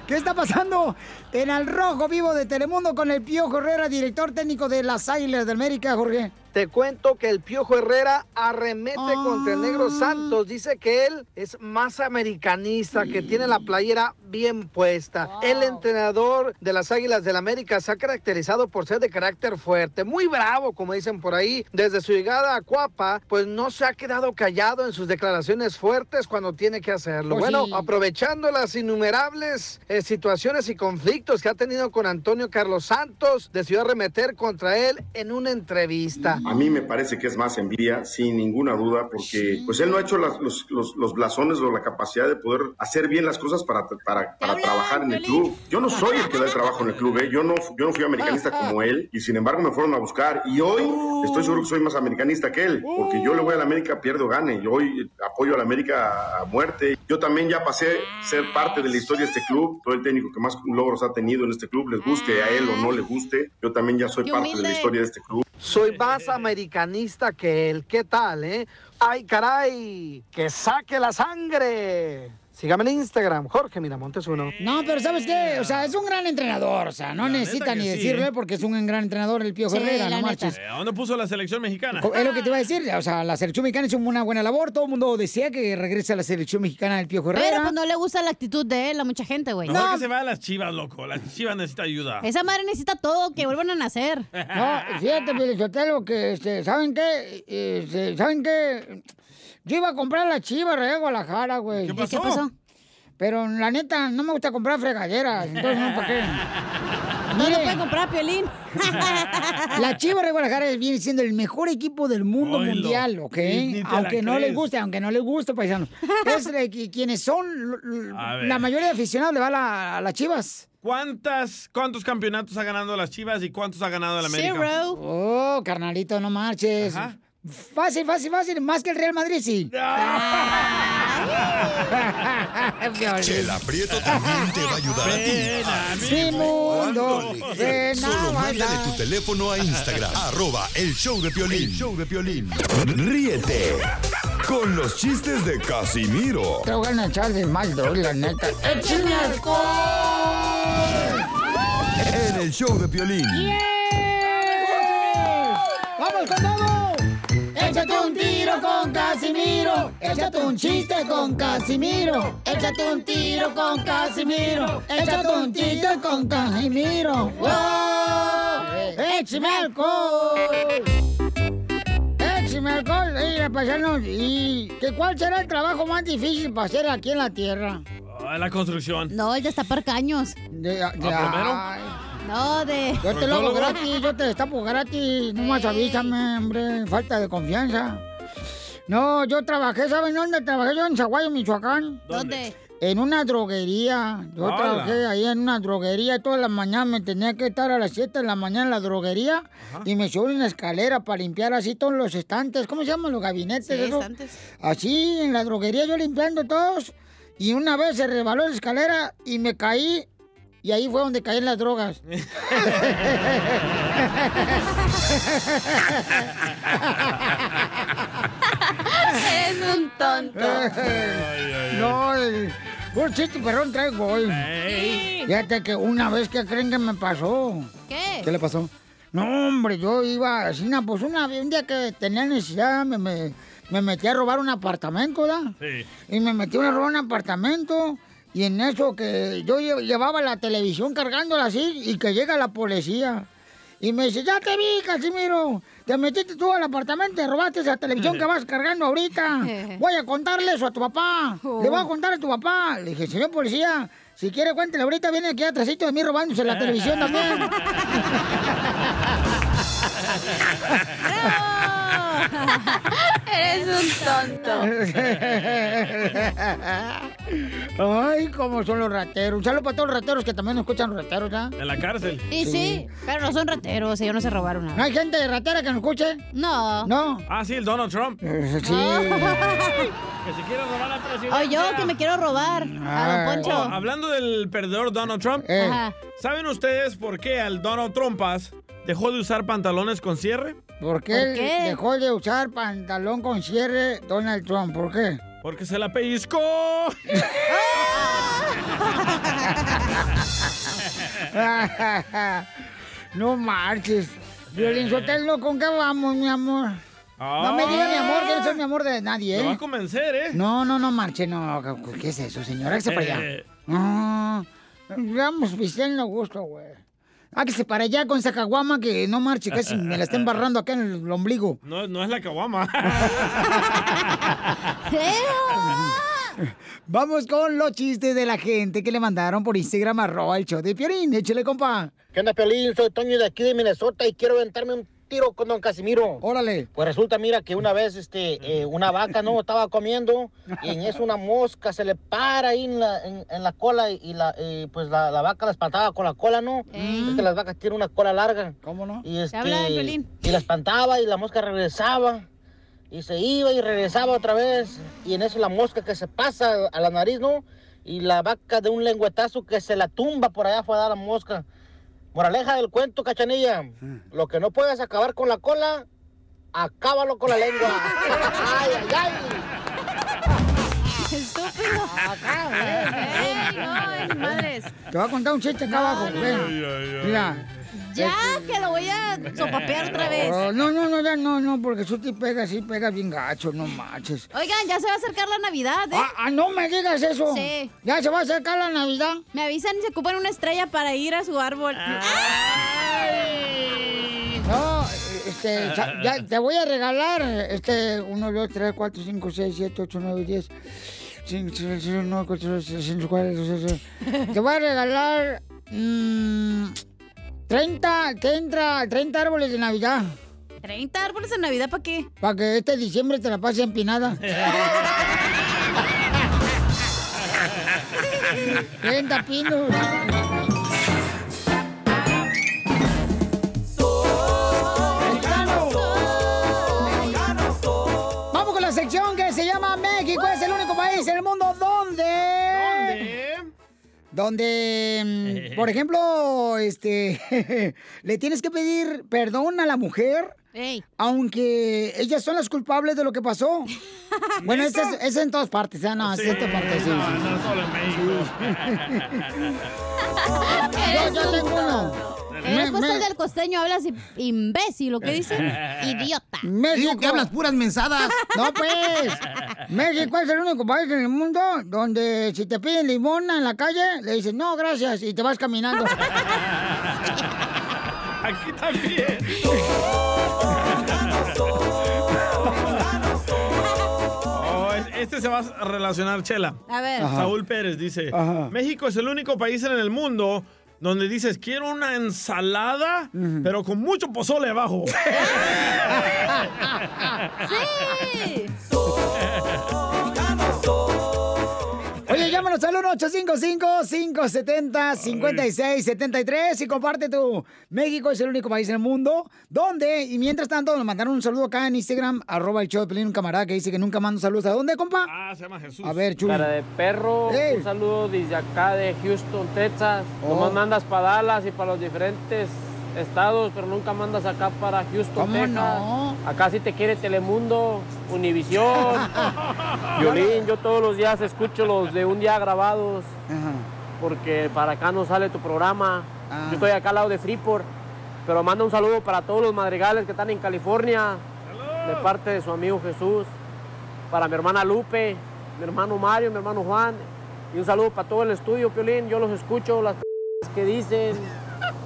¿Qué está pasando en el rojo vivo de Telemundo con el Pío Herrera, director técnico de las Águilas del América, Jorge? Te cuento que el Piojo Herrera arremete contra el Negro Santos. Dice que él es más americanista, que tiene la playera bien puesta. El entrenador de las Águilas del América se ha caracterizado por ser de carácter fuerte, muy bravo, como dicen por ahí. Desde su llegada a Cuapa, pues no se ha quedado callado en sus declaraciones fuertes cuando tiene que hacerlo. Pues bueno, sí. aprovechando las innumerables eh, situaciones y conflictos que ha tenido con Antonio Carlos Santos, decidió arremeter contra él en una entrevista. A mí me parece que es más envidia, sin ninguna duda, porque pues él no ha hecho las- los, los- los blasones o la capacidad de poder hacer bien las cosas para, para, para trabajar en el club. Yo no soy el que da el trabajo en el club, ¿eh? yo, no, yo no fui americanista como él y sin embargo me fueron a buscar. Y hoy estoy seguro que soy más americanista que él, porque yo le voy a la América, pierdo o gane, yo hoy apoyo a la América a muerte. Yo también ya pasé a ser parte de la historia de este club, soy el técnico que más logros ha tenido en este club, les guste a él o no le guste, yo también ya soy Qué parte de la historia de este club. Soy más americanista que él. ¿Qué tal, eh? ¡Ay, caray! ¡Que saque la sangre! Sígame en Instagram, Jorge Miramontes uno. No, pero ¿sabes qué? O sea, es un gran entrenador. O sea, no necesita ni que sí, ¿eh? porque es un gran entrenador el Piojo Sí, Herrera, no marches. Eh, ¿A dónde puso la selección mexicana? Es lo que te iba a decir, o sea, la selección mexicana hizo una buena labor, todo el mundo decía que regrese a la selección mexicana del Piojo Herrera. Pero pues no le gusta la actitud de él a mucha gente, güey. Mejor que se vaya a las chivas, loco. Las chivas necesitan ayuda. Esa madre necesita todo, que vuelvan a nacer. (laughs) No, fíjate, Pelizotelo, que, este, ¿saben qué? Este, ¿Saben qué? Yo iba a comprar la chiva de Guadalajara, güey. ¿Qué pasó? ¿Y qué pasó? Pero la neta, no me gusta comprar fregaderas, entonces no, ¿para qué? (laughs) No lo puede comprar, Piolín. (laughs) La Chiva de Guadalajara viene siendo el mejor equipo del mundo mundial, ¿ok? Aunque no les crees. guste, aunque no les guste, paisanos. (laughs) Es de que quienes son, la mayoría de aficionados le va a, la- a las Chivas. ¿Cuántas, ¿Cuántos campeonatos ha ganado las chivas y cuántos ha ganado el América? Oh, carnalito, no marches. Fácil, fácil, fácil. Más que el Real Madrid, sí. (laughs) Chela Prieto también te va a ayudar a ti. Mi mundo, Solo mándale tu teléfono a Instagram, (laughs) arroba el show de Piolín. show de Piolín. Ríete con los chistes de Casimiro Te voy a echar de mal, la neta. ¡Échame alcohol! en el show de Piolín. ¡Vamos con todo! Échate un tiro con Casimiro. Échate un chiste con Casimiro. Échate un tiro con Casimiro. Échate un chiste con Casimiro. ¡Wow! ¡Échame alcohol! ¡Échame alcohol! Mira, paisanos, ¿y que cuál será el trabajo más difícil para hacer aquí en la tierra? Ah, la construcción. No, el destapar caños. De, de- ¿Ah, plomero? ay. No, de... Yo te lo hago gratis, yo te destapo gratis. No más avísame, hombre. Falta de confianza. No, yo trabajé, ¿saben dónde trabajé yo? En Zaguayo, Michoacán. ¿Dónde? En una droguería. Yo trabajé ahí en una droguería. Todas las mañanas me tenía que estar a las 7 de la mañana en la droguería. Y me subí en la escalera para limpiar así todos los estantes. ¿Cómo se llaman los gabinetes? Sí, estantes. Así en la droguería yo limpiando todos. Y una vez se rebaló la escalera y me caí. Y ahí fue donde caí en las drogas. (laughs) Es un tonto. no, el, un chiste perrón traigo hoy. Fíjate que una vez que creen que me pasó. ¿Qué? ¿Qué le pasó? No, hombre, yo iba así, pues una, un día que tenía necesidad, me, me, me metí a robar un apartamento, ¿verdad? Sí. Y me metí a robar un apartamento. Y en eso que yo lle- llevaba la televisión cargándola así y que llega la policía. Y me dice, ya te vi, Casimiro. Te metiste tú al apartamento y robaste esa televisión que vas cargando ahorita. (laughs) Voy a contarle eso a tu papá. Le voy a contar a tu papá. Le dije, señor policía, si quiere cuéntele ahorita, viene aquí atrásito de mí robándose la televisión también. (laughs) (laughs) (laughs) Eres un tonto. Ay, cómo son los rateros. Un saludo para todos los rateros que también nos escuchan los rateros, ¿ah? En la cárcel. Y sí. pero no son rateros, ellos no se robaron ¿No nada. hay gente de ratera que nos escuche? No. No. Ah, sí, el Donald Trump. Sí. Que se quiere robar la presidencia. O yo que me quiero robar a Don Poncho. Oh, hablando del perdedor Donald Trump, Eh. ¿saben ustedes por qué al Donald Trumpas dejó de usar pantalones con cierre? ¿Por qué, ¿Por qué? dejó de usar pantalón con cierre Donald Trump? ¿Por qué? Porque se la pellizcó. (laughs) no marches. Violín Sotelo, ¿con qué vamos, mi amor? No me diga mi amor, que no soy mi amor de nadie, ¿eh? Lo va a convencer, ¿eh? No, no, no marche, no. ¿Qué es eso, señora? Hágase para allá. Eh. No, vamos pisteando gusto, güey. Hágase para allá con esa caguama que no marche, casi me la está embarrando acá en el ombligo. No, no es la caguama. (laughs) Vamos con los chistes de la gente que le mandaron por Instagram, arroba el show de Piolín. Échale, compa. ¿Qué onda, Piolín? Soy Toño de aquí de Minnesota y quiero aventarme un tiro con don Casimiro. Órale. Pues resulta, mira, que una vez este, eh, una vaca, ¿no? Estaba comiendo y en eso una mosca se le para ahí en la, en, en la cola y la, eh, pues la, la vaca la espantaba con la cola, ¿no? Es que las vacas tienen una cola larga. ¿Cómo no? Y, este, habla de Piolín. y la espantaba y la mosca regresaba. Y se iba y regresaba otra vez. Y en eso la mosca que se pasa a la nariz, ¿no? Y la vaca de un lengüetazo que se la tumba por allá fue a dar la mosca. Moraleja del cuento, cachanilla. Lo que no puedes acabar con la cola, acábalo con la lengua. (laughs) ¡Ay, ay, ay! Estúpido. Acá, Ey, no, es madres. Te voy a contar un chiste acá abajo. ven. Mira. Ya, que lo voy a sopapear otra vez. Oh, no, no, no, ya no, no, porque eso te pega así, pega bien gacho, no manches. Oigan, ya se va a acercar la Navidad, ¿eh? Ah, ah, no me digas eso. Sí. Ya se va a acercar la Navidad. Me avisan y se ocupan una estrella para ir a su árbol. No, este, ya, ya te voy a regalar, este, 1, 2, 3, 4, 5, 6, 7, 8, 9, 10. 5, 6, 7, 9, 4, 5, 4, 6, Te voy a regalar mm, 30, ¿qué entra? 30 árboles de Navidad. 30 árboles de Navidad, ¿para qué? Para que este diciembre te la pases empinada. (laughs) 30 pinos. Donde, mm, por (laughs) ejemplo, este, (laughs) le tienes que pedir perdón a la mujer, aunque ellas son las culpables de lo que pasó. (laughs) bueno, eso es, en todas partes, ¿eh? no, es en todas partes, sí. No, no solo en México. Yo, yo tengo uno. Me- después me- el del costeño hablas i- imbécil, ¿lo que dicen? (laughs) Idiota. México. que hablas puras mensadas. No, pues. México es el único país en el mundo donde si te piden limón en la calle, le dices, no, gracias, y te vas caminando. (laughs) Aquí también. (laughs) Oh, es- este se va a relacionar, Chela. A ver. Ajá. Saúl Pérez dice, Ajá. México es el único país en el mundo donde dices, quiero una ensalada, pero con mucho pozole abajo. (laughs) ¡Sí! (laughs) Oye, llámanos al 1-855-570-5673 y comparte tu México es el único país en el mundo donde, y mientras tanto, nos mandaron un saludo acá en Instagram, arroba el show de Pelín, un camarada que dice que nunca manda saludos. ¿A dónde, compa? Ah, se llama Jesús. A ver, chulo. Cara de perro, Ey. un saludo desde acá de Houston, Texas. Oh. Nomás mandas para Dallas y para los diferentes estados, pero nunca mandas acá para Houston, ¿Cómo Texas. no? Acá sí te quiere Telemundo, Univisión, (laughs) Violín. Yo todos los días escucho los de un día grabados, porque para acá no sale tu programa. Ah. Yo estoy acá al lado de Freeport, pero manda un saludo para todos los madrigales que están en California, de parte de su amigo Jesús para mi hermana Lupe, mi hermano Mario, mi hermano Juan. Y un saludo para todo el estudio, Piolín. Yo los escucho, las (laughs) que dicen.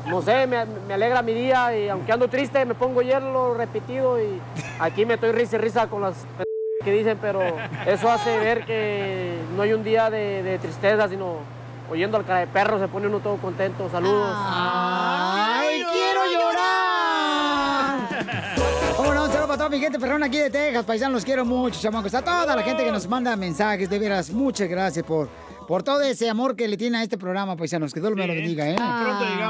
No sé, me, me alegra mi día y aunque ando triste me pongo hielo repetido y aquí me estoy risa y risa con las que dicen, pero eso hace ver que no hay un día de, de tristeza, sino oyendo al cara de perro se pone uno todo contento. Saludos. ¡Ay, quiero llorar! ¿Cómo no? Un saludo para toda mi gente perrona aquí de Texas, paisanos, los quiero mucho, chamacos. A toda la gente que nos manda mensajes, de veras, muchas gracias por, por todo ese amor que le tiene a este programa, paisanos. Que Dios me lo bendiga, ¿eh?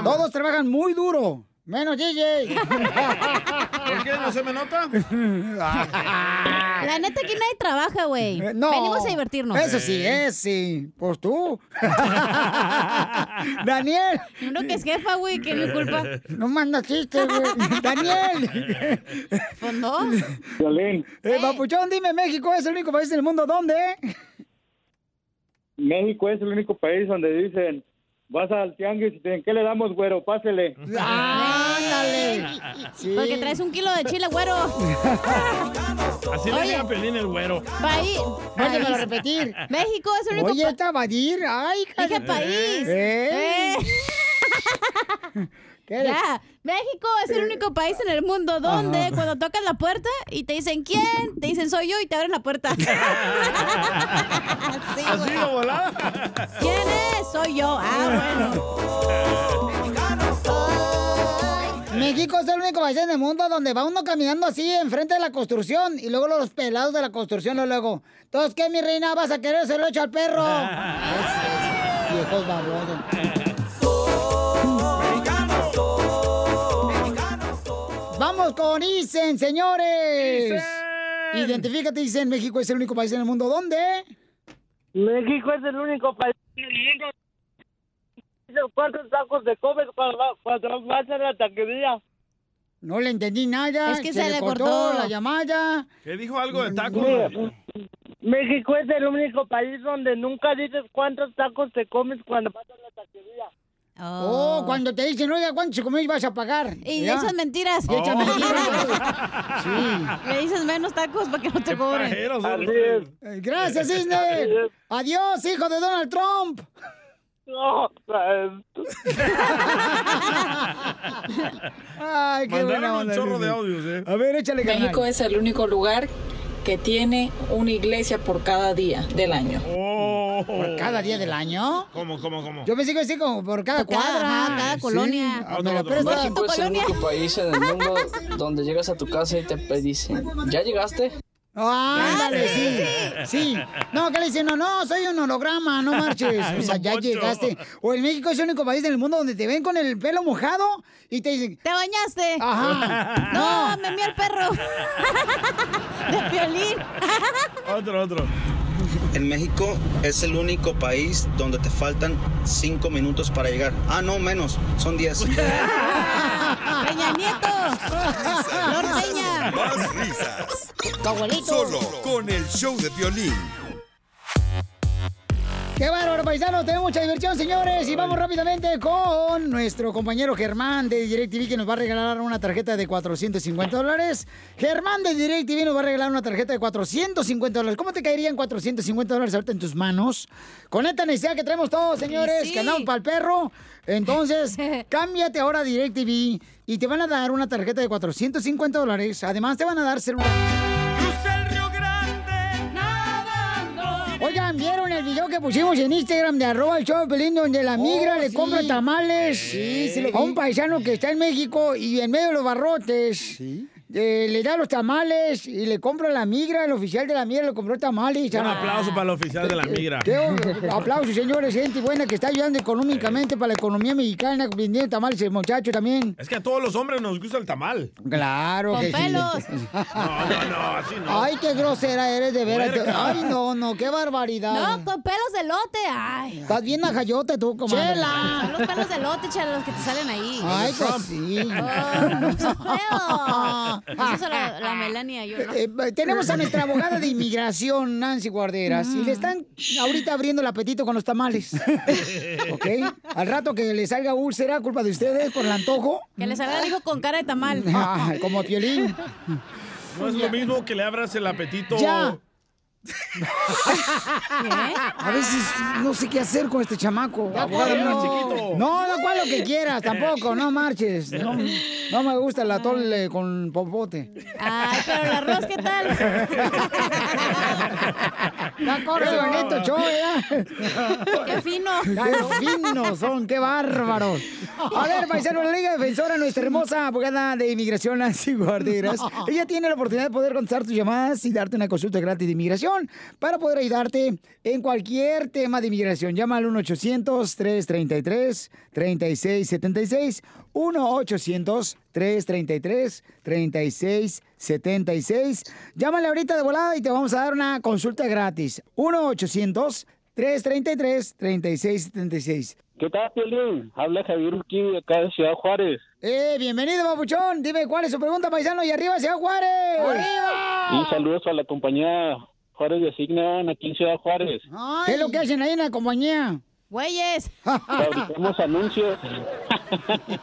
Todos trabajan muy duro, menos DJ. ¿Por qué no se me nota? La neta, aquí nadie trabaja, güey. Eh, No. Venimos a divertirnos. Eso sí, es sí. Pues tú. (laughs) Daniel. Uno que es jefa, güey, que no es culpa. No manda chistes, güey. (laughs) Daniel. Pues no. (laughs) Violín, Eh, Papuchón, dime, México es el único país del mundo, ¿dónde? México es el único país donde dicen vas al tianguis y te dicen, ¿qué le damos, güero? Pásele. ¡Ándale! Sí. Porque traes un kilo de chile, güero. (laughs) Así le Oye. diga a Pelín el güero. País. Vuélvemelo a repetir. (laughs) México es el único Oye, pa- esta Badir, ay, Dije país. ¿Eh? (laughs) ¿Qué? Ya, México es el único país en el mundo donde Ajá. cuando tocas la puerta y te dicen ¿quién? Te dicen soy yo y te abren la puerta. (laughs) (laughs) Sí, ¿Así güey. de volada? ¿Quién es? Soy yo. Ah, México es el único país en el mundo donde va uno caminando así enfrente de la construcción y luego los pelados de la construcción luego, luego. Entonces, ¿qué, mi reina? ¿Vas a querer? Se lo echo al perro. (laughs) Viejos babosos. Vamos con Isen, señores. Identifícate, Isen. México es el único país en el mundo. ¿Dónde? México es el único país en el mundo. ¿Cuántos tacos te comes cuando, va- cuando vas a la taquería? No le entendí nada. Es que se le cortó. la llamada. ¿Qué dijo algo de tacos? Mira, México es el único país donde nunca dices cuántos tacos te comes cuando vas a la taquería. Oh, cuando te dicen, oiga, ¿cuánto se comió y vas a pagar? Y le ¿Ya? echas mentiras. Y echan Oh. mentiras. (laughs) Sí. Le dices menos tacos para que no te cobren. Así. Eh, Gracias, Cisne. Adiós, hijo de Donald Trump. No, (laughs) Ay, qué Mandaron buena un onda, chorro de Cisne. audios, ¿eh? A ver, échale carnal. México es el único lugar que tiene una iglesia por cada día del año. Oh. ¿Por cada día del año? ¿Cómo, cómo, cómo? Yo pensé que así como por cada Por cada- cuadra. ajá, cada Sí. colonia. ¿Me Otro, la otro. prestas? México es el único país en el mundo donde llegas a tu casa y te dicen, ¿ya llegaste? Ah, ándale, sí, sí. No, ¿qué le dicen? No, no, soy un holograma, no marches. O sea, ya llegaste. O en México es el único país del mundo donde te ven con el pelo mojado y te dicen, ¿Te bañaste? ajá. No, me mió el perro. De violín. (laughs) Otro, otro. En México es el único país donde te faltan cinco minutos para llegar. Ah, no, menos, son 10. (laughs) Peña Nieto. Más risas. Tu abuelito. Solo con el show de violín. ¡Qué bárbaro, paisanos! Tenemos mucha diversión, señores. Y vamos rápidamente con nuestro compañero Germán de DirecTV que nos va a regalar una tarjeta de 450 dólares. Germán de DirecTV nos va a regalar una tarjeta de 450 dólares. ¿Cómo te caerían 450 dólares ahorita en tus manos? Con esta necesidad que traemos todos, señores, sí. que andamos para el perro. Entonces, (laughs) cámbiate ahora a DirecTV y te van a dar una tarjeta de 450 dólares. Además, te van a dar celular. ¿Vieron el video que pusimos en Instagram de arroba el show Pelín, donde la migra le sí. compra tamales Sí, sí lo a un paisano que está en México y en medio de los barrotes eh, le da los tamales y le compra la migra, el oficial de la migra le compró tamales. Un Ah. aplauso para el oficial de la migra. Qué aplausos, señores, gente buena que está ayudando económicamente para la economía mexicana, vendiendo tamales, el muchacho también. Es que a todos los hombres nos gusta el tamal. Claro Con que sí. pelos. (laughs) No, no, no, así no. Ay, qué grosera eres de veras. Puerca. Ay, no, no, qué barbaridad. No, con pelos de lote. Ay. Estás bien najayote tú, comadre. Son los pelos de lote, chela, los que te salen ahí. Ay, pues sí. (laughs) Oh, son feos. Eso es la, la (laughs) Melania, yo no. Eh, eh, tenemos a nuestra abogada de inmigración, Nancy Guarderas, y le están ahorita abriendo el apetito con los tamales. (laughs) ¿Ok? Al rato que le salga úlcera, culpa de ustedes por el antojo. Que le salga el hijo con cara de tamal. (laughs) Ah, como piolín. No es lo mismo que le abras el apetito. Ya. (laughs) A veces no sé qué hacer con este chamaco. No. chiquito. No, no, cual lo que quieras, tampoco, no marches. (laughs) No, no me gusta el atole con popote. Ay, pero el arroz, ¿qué tal? (laughs) Ya corre, Qué bonito show, ¿ya? Qué fino. ¡Qué finos son! ¡Qué bárbaros! A ver, paisano, la Liga Defensora, nuestra hermosa abogada de inmigración, Nancy Guarderas. Ella tiene la oportunidad de poder contestar tus llamadas y darte una consulta gratis de inmigración para poder ayudarte en cualquier tema de inmigración. Llama al 1-800-333-3676. 1-800-333-3676. Llámale ahorita de volada y te vamos a dar una consulta gratis. 1-800-333-3676. ¿Qué tal, Piolín? Habla Javier Urquí, acá de Ciudad Juárez. Eh, bienvenido, papuchón. Dime cuál es su pregunta, paisano. Y arriba, Ciudad Juárez. Y saludos a la compañía Juárez de Signan aquí en Ciudad Juárez. ¿Qué es lo que hacen ahí en la compañía? Güeyes. Fabricamos anuncios. (laughs)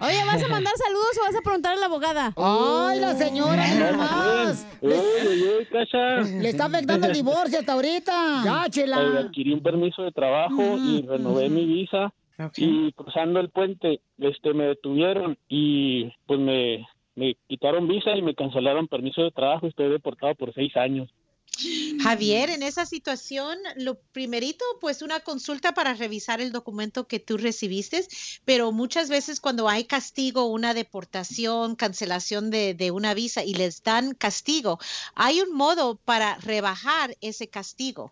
Oye, ¿vas a mandar saludos o vas a preguntar a la abogada? Ay, la señora, más. Uy, uy, uy, Cacha. Le está afectando el divorcio hasta ahorita. Ya, Eh, adquirí un permiso de trabajo y renové mi visa. Y cruzando el puente, este, me detuvieron y pues me, me quitaron visa y me cancelaron permiso de trabajo. Estoy deportado por seis años. Javier, en esa situación, lo primerito, pues una consulta para revisar el documento que tú recibiste, pero muchas veces cuando hay castigo, una deportación, cancelación de, de una visa y les dan castigo, hay un modo para rebajar ese castigo.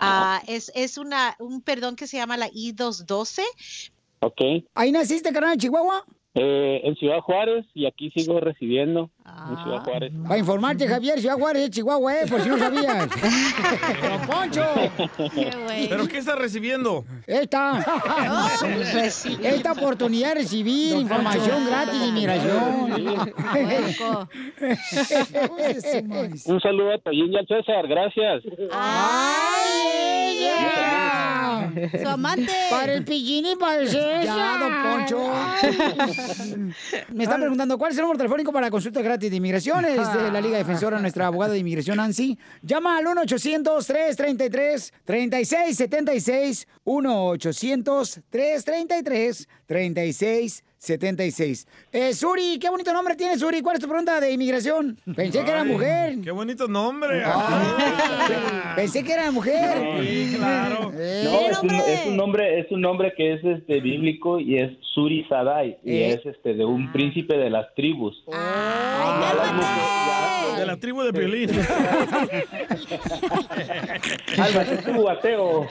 Ah, es es una, un perdón que se llama la I-212. ¿Ok? ¿Ahí naciste, carnal, Chihuahua? Eh, en Ciudad Juárez y aquí sigo residiendo en Ciudad Juárez. Para informarte, Javier, Ciudad Juárez es Chihuahua, eh, por si no sabías. (laughs) Don Poncho. ¿Pero qué está recibiendo? Esta. (laughs) (laughs) Esta oportunidad de recibir información gratis de inmigración. Un saludo a Tallín y al César, gracias. ¡Ay, ella! (laughs) Su amante. Para el pillín y para el César. Ya, don Poncho. (laughs) Me están preguntando, ¿cuál es el número telefónico para consulta gratis de inmigración? Es de la Liga Defensora, (laughs) nuestra abogada de inmigración, Nancy. Llama al 1-800-333-3676. 1-800-333-3676. Eh, Suri, qué bonito nombre tiene Suri. ¿Cuál es tu pregunta de inmigración? Pensé que era Ay, mujer. Qué bonito nombre. (laughs) Pensé que era mujer. Sí, claro. Eh, No, es un, es un nombre, es un nombre que es este bíblico y es Suri Sadai y Eh. es este de un príncipe de las tribus. De la tribu de Piolín. Cálmate (laughs) tú, ateo.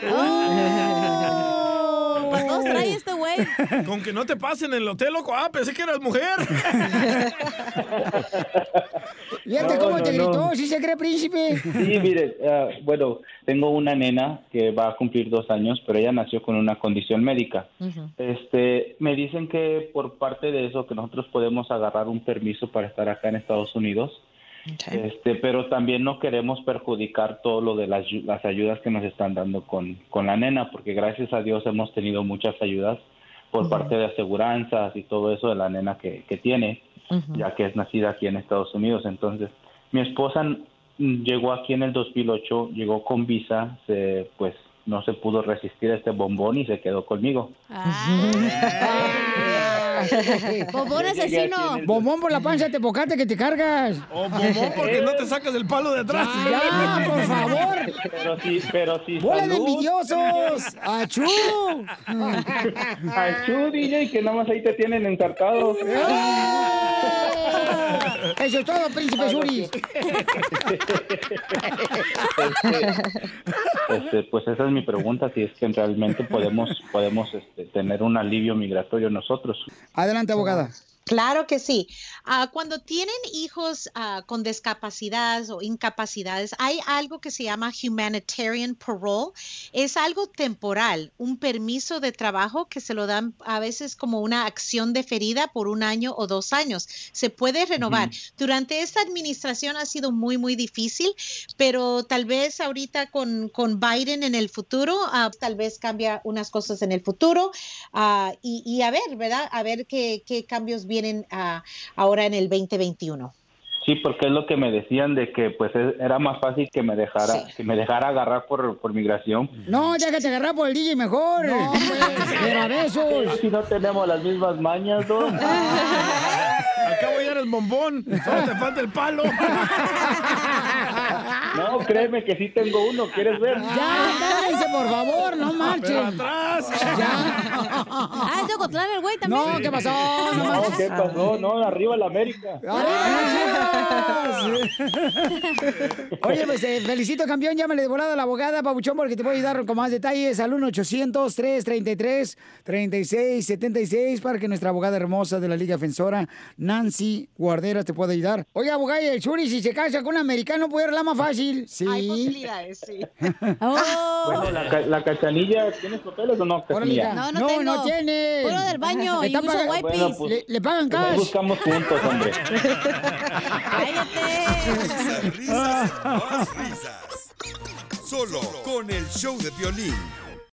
¿Cuántos trae este güey? Con que no te pasen en el hotel, loco. Ah, pensé que eras mujer. (laughs) Fíjate No, cómo no, te no. gritó, ¿sí se cree príncipe? Sí, mire, ah, bueno, tengo una nena que va a cumplir dos años, pero ella nació con una condición médica. Este, me dicen que por parte de eso que nosotros podemos agarrar un permiso para estar acá en Estados Unidos. Este, pero también no queremos perjudicar todo lo de las, las ayudas que nos están dando con, con la nena, porque gracias a Dios hemos tenido muchas ayudas por parte de aseguranzas y todo eso de la nena que, que tiene, ya que es nacida aquí en Estados Unidos. Entonces, mi esposa llegó aquí en el 2008, llegó con visa, se, pues no se pudo resistir a este bombón y se quedó conmigo. (laughs) Bombón (laughs) asesino. Bombón por la panza de tepocate que te cargas. O bombón porque no te sacas el palo de atrás. Ya, (laughs) por favor. Pero sí, pero sí. ¡Bola de envidiosos! (laughs) ¡Achú! Achú, DJ, que nada más ahí te tienen ensartado. Eso es todo, príncipe Suri. Este, pues esa es mi pregunta, si es que realmente podemos, podemos este, tener un alivio migratorio nosotros. Adelante, abogada. Claro que sí. Ah, cuando tienen hijos ah, con discapacidades o incapacidades, hay algo que se llama humanitarian parole. Es algo temporal, un permiso de trabajo que se lo dan a veces como una acción deferida por un año o dos años. Se puede renovar. Durante esta administración ha sido muy, muy difícil, pero tal vez ahorita con, con Biden en el futuro, ah, tal vez cambia unas cosas en el futuro y, y a ver, ¿verdad? A ver qué, qué cambios vienen ah, ahora en el 2021. Sí, porque es lo que me decían de que pues es- era más fácil que me dejara, que me dejara agarrar por, por migración. No, déjate agarrar por el DJ mejor. No, (laughs) Pero a besos. Si no tenemos las mismas mañas, don. (laughs) Acabo ya eres bombón. Solo te falta el palo. No, créeme que sí tengo uno, ¿quieres ver? Ya, cállense, por favor, no marchen. Pero atrás. Ya. Ah, es de Ocotlán el güey también. No, ¿qué pasó? No No. ¿qué pasó? No, arriba la América. (laughs) Oye, pues eh, felicito campeón, llámale de volada a la abogada Pabuchón porque te puede ayudar con más detalles al 1-800-333-3676 para que nuestra abogada hermosa de la Liga Defensora, Nancy Guarderas, te pueda ayudar. Oye, abogada, el Churi, si se casa con un americano, puede la más fácil. Sí. Hay posibilidades, sí. (laughs) Bueno, la, la cachanilla, ¿tienes papeles o no, cachanilla? No, no No, tengo. no tiene. Puro del baño y uso. Bueno, pues- le, le pagan Pues cash. buscamos juntos, hombre. (laughs) Risas, risas, más risas. Solo con el show de violín.